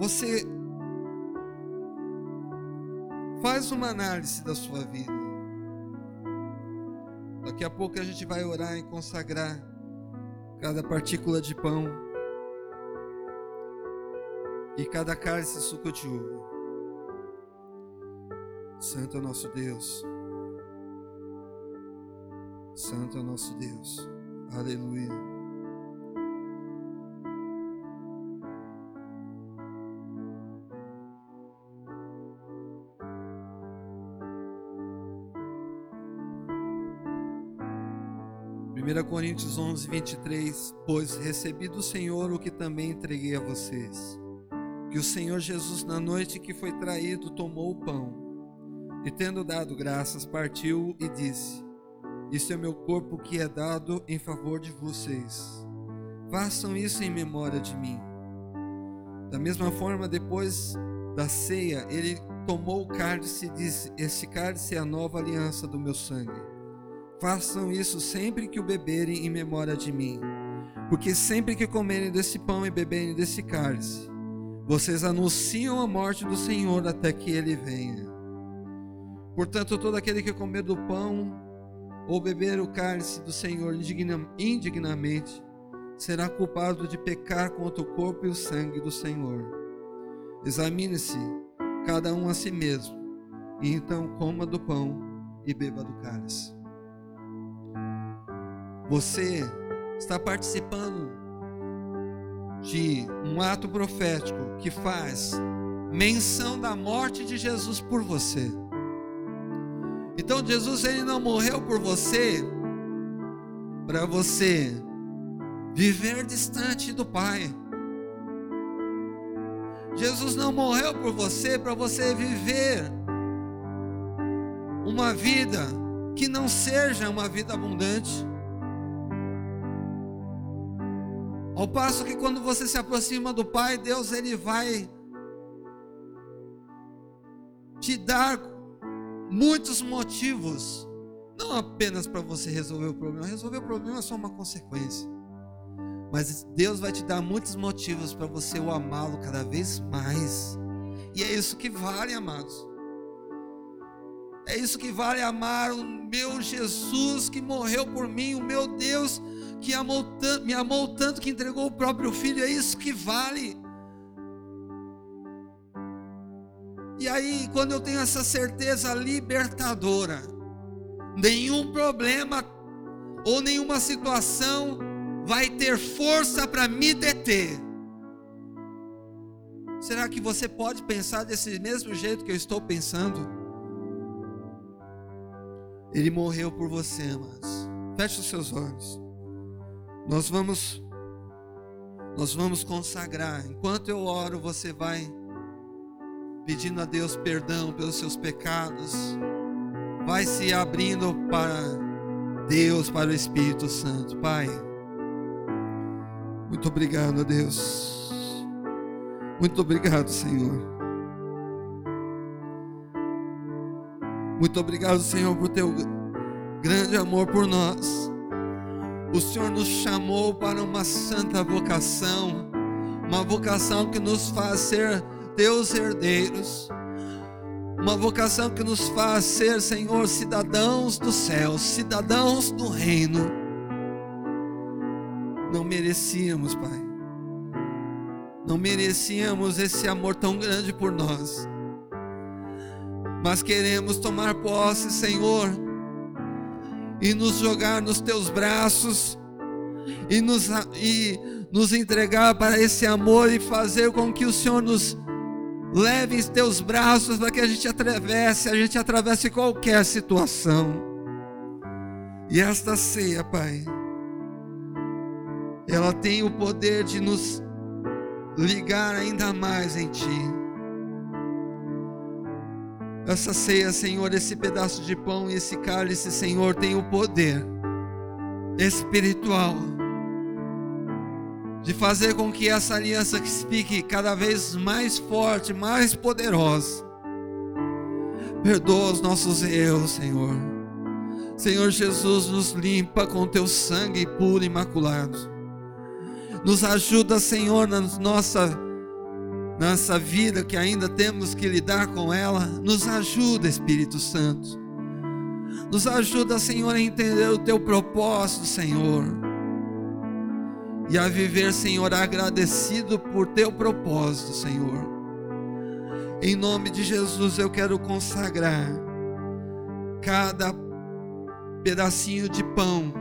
você faz uma análise da sua vida. Daqui a pouco a gente vai orar e consagrar cada partícula de pão e cada cálice suco de uva. Santo é nosso Deus. Santo é nosso Deus. Aleluia. Primeira Coríntios 11, 23, pois recebi do Senhor o que também entreguei a vocês, que o Senhor Jesus na noite que foi traído tomou o pão, e tendo dado graças partiu e disse, isso é meu corpo que é dado em favor de vocês. Façam isso em memória de mim. Da mesma forma, depois da ceia, ele tomou o cálice e disse: Este cálice é a nova aliança do meu sangue. Façam isso sempre que o beberem em memória de mim. Porque sempre que comerem desse pão e beberem desse cálice, vocês anunciam a morte do Senhor até que ele venha. Portanto, todo aquele que comer do pão ou beber o cálice do Senhor indignamente, será culpado de pecar contra o corpo e o sangue do Senhor. Examine-se cada um a si mesmo, e então coma do pão e beba do cálice. Você está participando de um ato profético que faz menção da morte de Jesus por você. Então Jesus ele não morreu por você para você viver distante do Pai. Jesus não morreu por você para você viver uma vida que não seja uma vida abundante. Ao passo que quando você se aproxima do Pai, Deus ele vai te dar muitos motivos, não apenas para você resolver o problema. Resolver o problema é só uma consequência. Mas Deus vai te dar muitos motivos para você o amá-lo cada vez mais. E é isso que vale, amados. É isso que vale amar o meu Jesus que morreu por mim, o meu Deus que amou me amou tanto que entregou o próprio filho. É isso que vale. E aí, quando eu tenho essa certeza libertadora, nenhum problema ou nenhuma situação vai ter força para me deter. Será que você pode pensar desse mesmo jeito que eu estou pensando? Ele morreu por você, amados. Feche os seus olhos. Nós vamos nós vamos consagrar. Enquanto eu oro, você vai pedindo a Deus perdão pelos seus pecados. Vai se abrindo para Deus, para o Espírito Santo. Pai, muito obrigado, Deus. Muito obrigado, Senhor. Muito obrigado, Senhor, por teu grande amor por nós. O Senhor nos chamou para uma santa vocação, uma vocação que nos faz ser teus herdeiros, uma vocação que nos faz ser, Senhor, cidadãos do céu, cidadãos do reino. Não merecíamos, Pai, não merecíamos esse amor tão grande por nós, mas queremos tomar posse, Senhor e nos jogar nos teus braços e nos, e nos entregar para esse amor e fazer com que o Senhor nos leve em teus braços para que a gente atravesse, a gente atravesse qualquer situação. E esta ceia, Pai, ela tem o poder de nos ligar ainda mais em Ti essa ceia, Senhor, esse pedaço de pão e esse cálice, Senhor, tem o poder espiritual de fazer com que essa aliança fique cada vez mais forte, mais poderosa. Perdoa os nossos erros, Senhor. Senhor Jesus, nos limpa com teu sangue puro e imaculado. Nos ajuda, Senhor, na nossa nossa vida que ainda temos que lidar com ela, nos ajuda, Espírito Santo. Nos ajuda, Senhor, a entender o teu propósito, Senhor. E a viver, Senhor, agradecido por teu propósito, Senhor. Em nome de Jesus, eu quero consagrar cada pedacinho de pão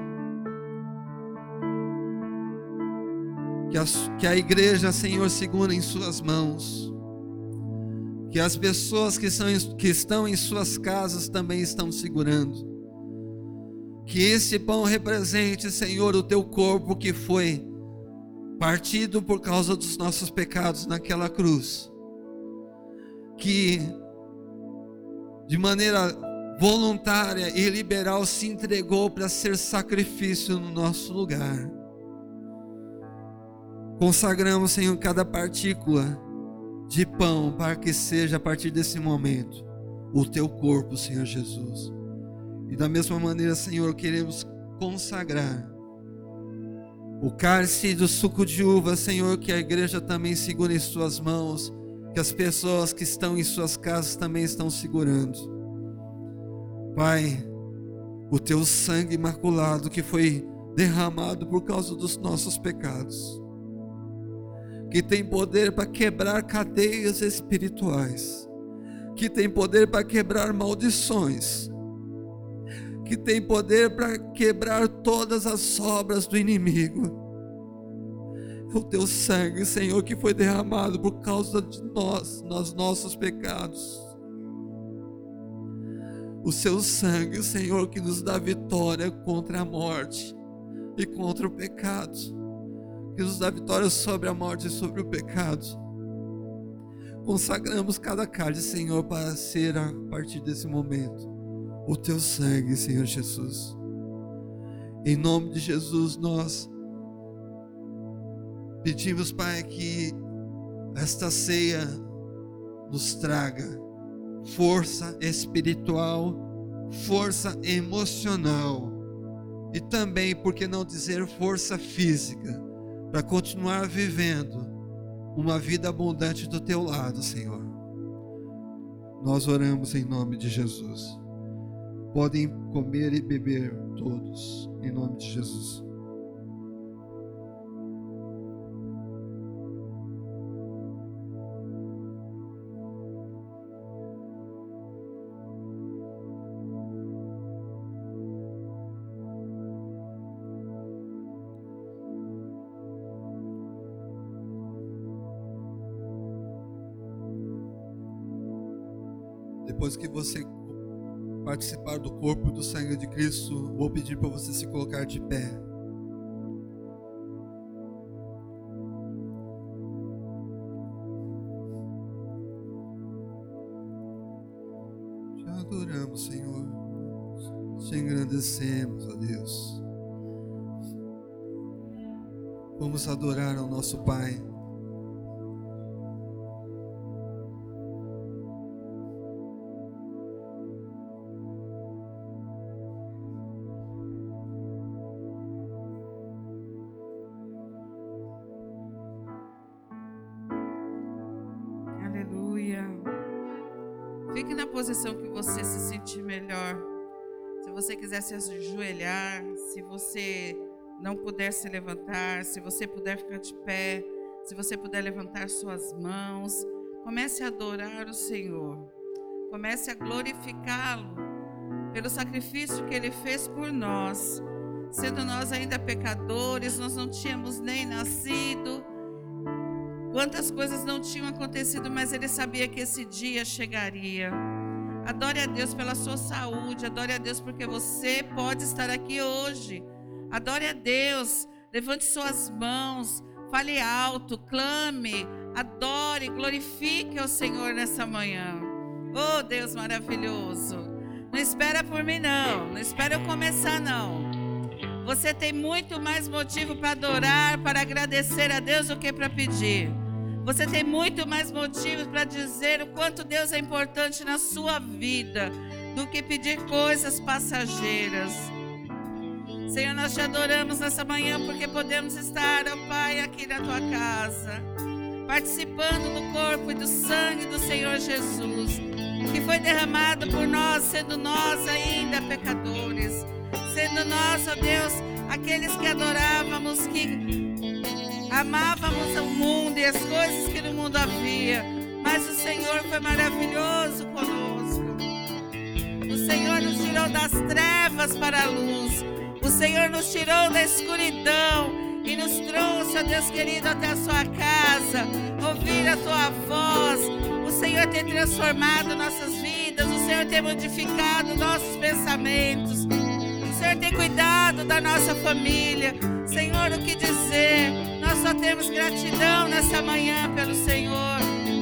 que a, que a igreja, Senhor, segura em Suas mãos, que as pessoas que, são, que estão em Suas casas também estão segurando, que esse pão represente, Senhor, o Teu corpo que foi partido por causa dos nossos pecados naquela cruz, que de maneira voluntária e liberal se entregou para ser sacrifício no nosso lugar. Consagramos, Senhor, cada partícula de pão para que seja a partir desse momento o teu corpo, Senhor Jesus. E da mesma maneira, Senhor, queremos consagrar o cálice do suco de uva, Senhor, que a igreja também segura em suas mãos, que as pessoas que estão em suas casas também estão segurando. Pai, o teu sangue imaculado que foi derramado por causa dos nossos pecados que tem poder para quebrar cadeias espirituais, que tem poder para quebrar maldições, que tem poder para quebrar todas as obras do inimigo. É o teu sangue, Senhor, que foi derramado por causa de nós, nos nossos pecados. O seu sangue, Senhor, que nos dá vitória contra a morte e contra o pecado que nos dá vitória sobre a morte e sobre o pecado. Consagramos cada cálice, Senhor, para ser a partir desse momento o teu sangue, Senhor Jesus. Em nome de Jesus, nós pedimos, Pai, que esta ceia nos traga força espiritual, força emocional e também, por que não dizer, força física para continuar vivendo uma vida abundante do teu lado, Senhor. Nós oramos em nome de Jesus. Podem comer e beber todos, em nome de Jesus. Depois que você participar do corpo e do sangue de Cristo, vou pedir para você se colocar de pé. Te adoramos, Senhor. Te engrandecemos, ó Deus. Vamos adorar ao nosso Pai. Quiser se ajoelhar, se você não puder se levantar, se você puder ficar de pé, se você puder levantar suas mãos, comece a adorar o Senhor. Comece a glorificá-lo pelo sacrifício que ele fez por nós. Sendo nós ainda pecadores, nós não tínhamos nem nascido, Quantas coisas não tinham acontecido, mas ele sabia que esse dia chegaria. Adore a Deus pela sua saúde, adore a Deus porque você pode estar aqui hoje. Adore a Deus, levante suas mãos, fale alto, clame, adore, glorifique ao Senhor nessa manhã. Oh, Deus maravilhoso. Não espera por mim não, não espera eu começar não. Você tem muito mais motivo para adorar, para agradecer a Deus do que para pedir. Você tem muito mais motivos para dizer o quanto Deus é importante na sua vida do que pedir coisas passageiras. Senhor, nós te adoramos nessa manhã porque podemos estar, ó Pai, aqui na tua casa, participando do corpo e do sangue do Senhor Jesus, que foi derramado por nós, sendo nós ainda pecadores, sendo nós, ó Deus, aqueles que adorávamos, que amávamos o mundo e as coisas que no mundo havia, mas o Senhor foi maravilhoso conosco. O Senhor nos tirou das trevas para a luz. O Senhor nos tirou da escuridão e nos trouxe, ó Deus querido, até a sua casa, ouvir a tua voz. O Senhor tem transformado nossas vidas, o Senhor tem modificado nossos pensamentos. O Senhor tem cuidado da nossa família. Senhor, o que dizer? Só temos gratidão nessa manhã pelo Senhor.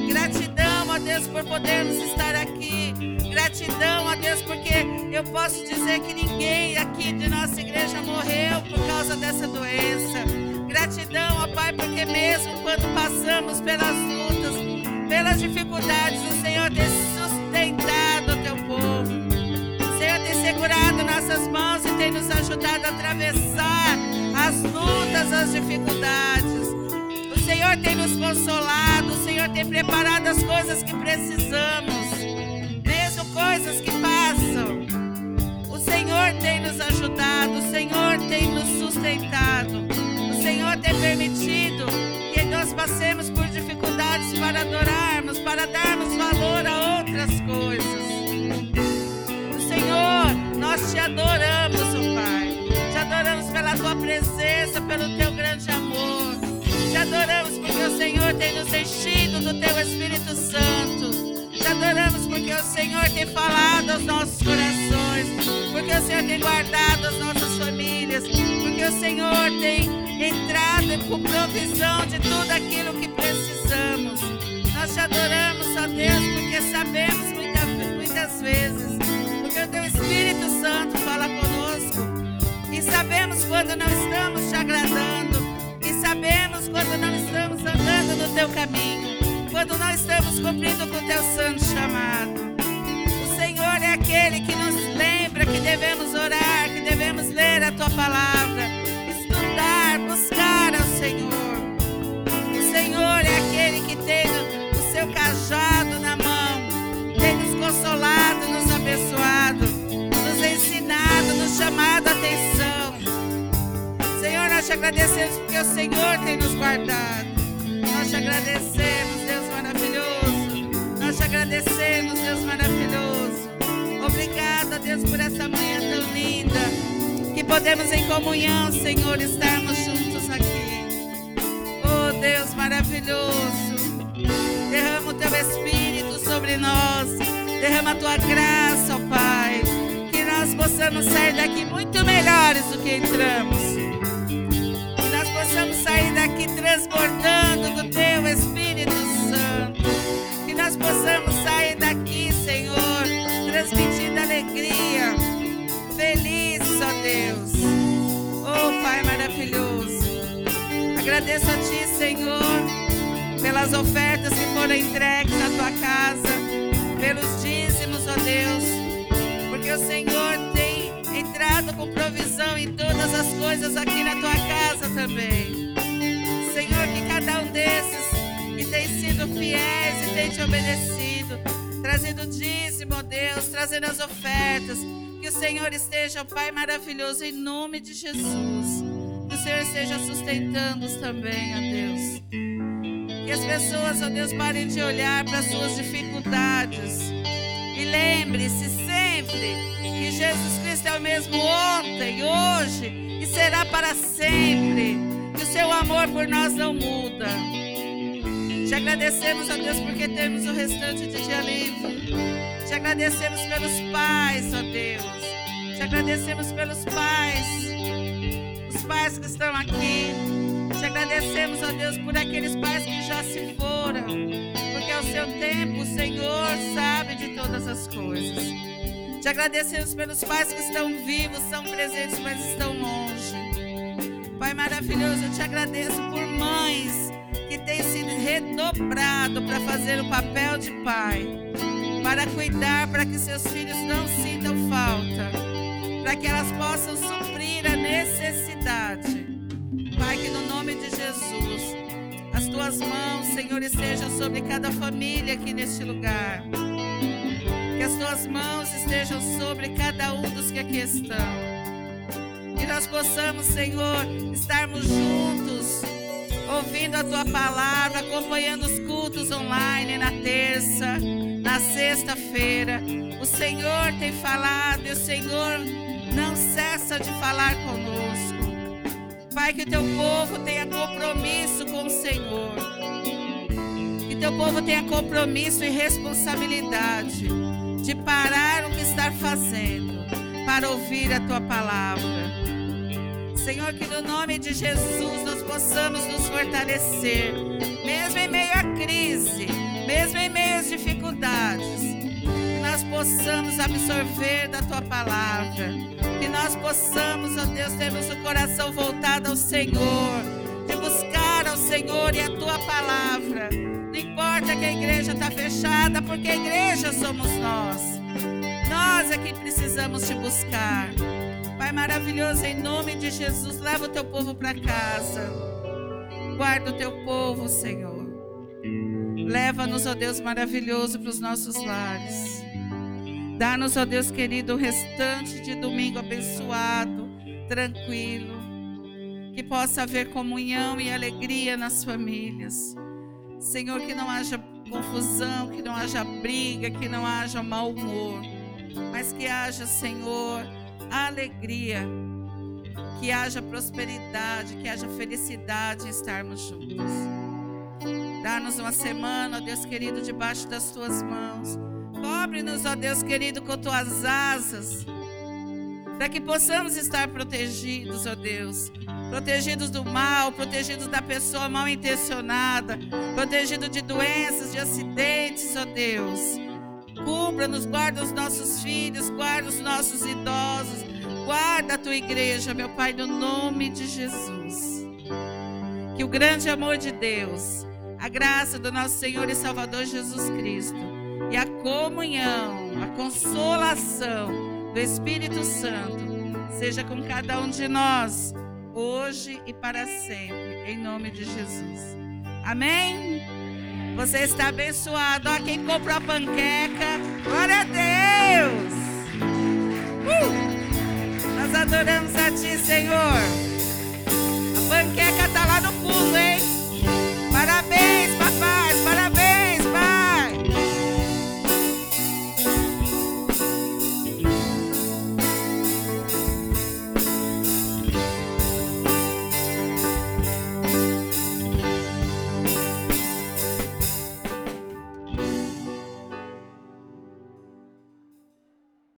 Gratidão, ó Deus, por podermos estar aqui. Gratidão, ó Deus, porque eu posso dizer que ninguém aqui de nossa igreja morreu por causa dessa doença. Gratidão, ó Pai, porque mesmo quando passamos pelas lutas, pelas dificuldades, o Senhor tem sustentado o teu povo. O Senhor tem segurado nossas mãos e tem nos ajudado a atravessar as lutas, as dificuldades. O Senhor tem nos consolado, o Senhor tem preparado as coisas que precisamos, mesmo coisas que passam. O Senhor tem nos ajudado, o Senhor tem nos sustentado, o Senhor tem permitido que nós passemos por dificuldades para adorarmos, para darmos valor a outras coisas. O Senhor, nós te adoramos, ó Pai. Pela tua presença, pelo teu grande amor. Te adoramos porque o Senhor tem nos enchido do teu Espírito Santo. Te adoramos porque o Senhor tem falado aos nossos corações. Porque o Senhor tem guardado as nossas famílias. Porque o Senhor tem entrado com provisão de tudo aquilo que precisamos. Nós te adoramos, ó Deus, porque sabemos muita, muitas vezes. Porque o teu Espírito Santo fala conosco. Sabemos quando não estamos te agradando. E sabemos quando não estamos andando no teu caminho. Quando não estamos cumprindo com o teu santo chamado. O Senhor é aquele que nos lembra que devemos orar, que devemos ler a tua palavra, estudar, buscar ao Senhor. O Senhor é aquele que tem o seu cajado na mão, tem nos consolado, nos abençoado, ensinado, nos chamado a atenção. Senhor, nós te agradecemos porque o Senhor tem nos guardado. Nós te agradecemos, Deus maravilhoso. Nós te agradecemos, Deus maravilhoso. Obrigada, Deus, por essa manhã tão linda. Que podemos em comunhão, Senhor, estarmos juntos aqui. Oh, Deus maravilhoso. Derrama o teu Espírito sobre nós. Derrama a tua graça, ó Pai. Possamos sair daqui muito melhores do que entramos. Que nós possamos sair daqui transbordando do teu Espírito Santo. Que nós possamos sair daqui, Senhor, transmitindo alegria. Felizes, ó Deus. Oh, Pai maravilhoso. Agradeço a Ti, Senhor, pelas ofertas que foram entregues na Tua casa, pelos dízimos, ó Deus, porque o Senhor tem entrado com provisão em todas as coisas aqui na Tua casa também. Senhor, que cada um desses que tem sido fiéis e tem te obedecido, trazendo dízimo, ó Deus, trazendo as ofertas, que o Senhor esteja, Pai maravilhoso, em nome de Jesus. Que o Senhor esteja sustentando-os também, ó Deus. Que as pessoas, ó Deus, parem de olhar para as suas dificuldades. E lembre-se sempre que Jesus Cristo é o mesmo ontem, hoje e será para sempre. Que o seu amor por nós não muda. Te agradecemos, ó Deus, porque temos o restante de dia livre. Te agradecemos pelos pais, ó Deus. Te agradecemos pelos pais, os pais que estão aqui. Te agradecemos, ó Deus, por aqueles pais que já se foram, porque ao seu tempo o Senhor sabe de todas as coisas. Te agradecemos pelos pais que estão vivos, são presentes, mas estão longe. Pai maravilhoso, eu te agradeço por mães que têm sido redobrado para fazer o papel de pai, para cuidar, para que seus filhos não sintam falta, para que elas possam suprir a necessidade. Pai, que no nome de Jesus, as tuas mãos, Senhor, estejam sobre cada família aqui neste lugar. Que as tuas mãos estejam sobre cada um dos que aqui estão. Que nós possamos, Senhor, estarmos juntos, ouvindo a tua palavra, acompanhando os cultos online na terça, na sexta-feira. O Senhor tem falado e o Senhor não cessa de falar conosco. Pai, que o teu povo tenha compromisso com o Senhor. Que teu povo tenha compromisso e responsabilidade de parar o que está fazendo para ouvir a tua palavra. Senhor, que no nome de Jesus nós possamos nos fortalecer, mesmo em meio à crise, mesmo em meio às dificuldades, que nós possamos absorver da tua palavra, que nós possamos, ó Deus, termos o coração voltado ao Senhor, Senhor e a tua palavra. Não importa que a igreja está fechada, porque a igreja somos nós. Nós é que precisamos te buscar. Pai maravilhoso, em nome de Jesus, leva o teu povo para casa. Guarda o teu povo, Senhor. Leva-nos, ó Deus maravilhoso, para os nossos lares. Dá-nos, ó Deus querido, o restante de domingo abençoado, tranquilo. Que possa haver comunhão e alegria nas famílias. Senhor, que não haja confusão, que não haja briga, que não haja mau humor, mas que haja, Senhor, alegria, que haja prosperidade, que haja felicidade em estarmos juntos. Dá-nos uma semana, ó Deus querido, debaixo das tuas mãos. Cobre-nos, ó Deus querido, com tuas asas, para que possamos estar protegidos, ó Deus. Protegidos do mal, protegidos da pessoa mal intencionada, protegidos de doenças, de acidentes, ó Deus. Cubra-nos, guarda os nossos filhos, guarda os nossos idosos, guarda a tua igreja, meu Pai, no nome de Jesus. Que o grande amor de Deus, a graça do nosso Senhor e Salvador Jesus Cristo e a comunhão, a consolação do Espírito Santo seja com cada um de nós, hoje e para sempre, em nome de Jesus. Amém? Você está abençoado. Ó, quem comprou a panqueca, glória a Deus! Uh! Nós adoramos a Ti, Senhor. A panqueca está lá no fundo, hein?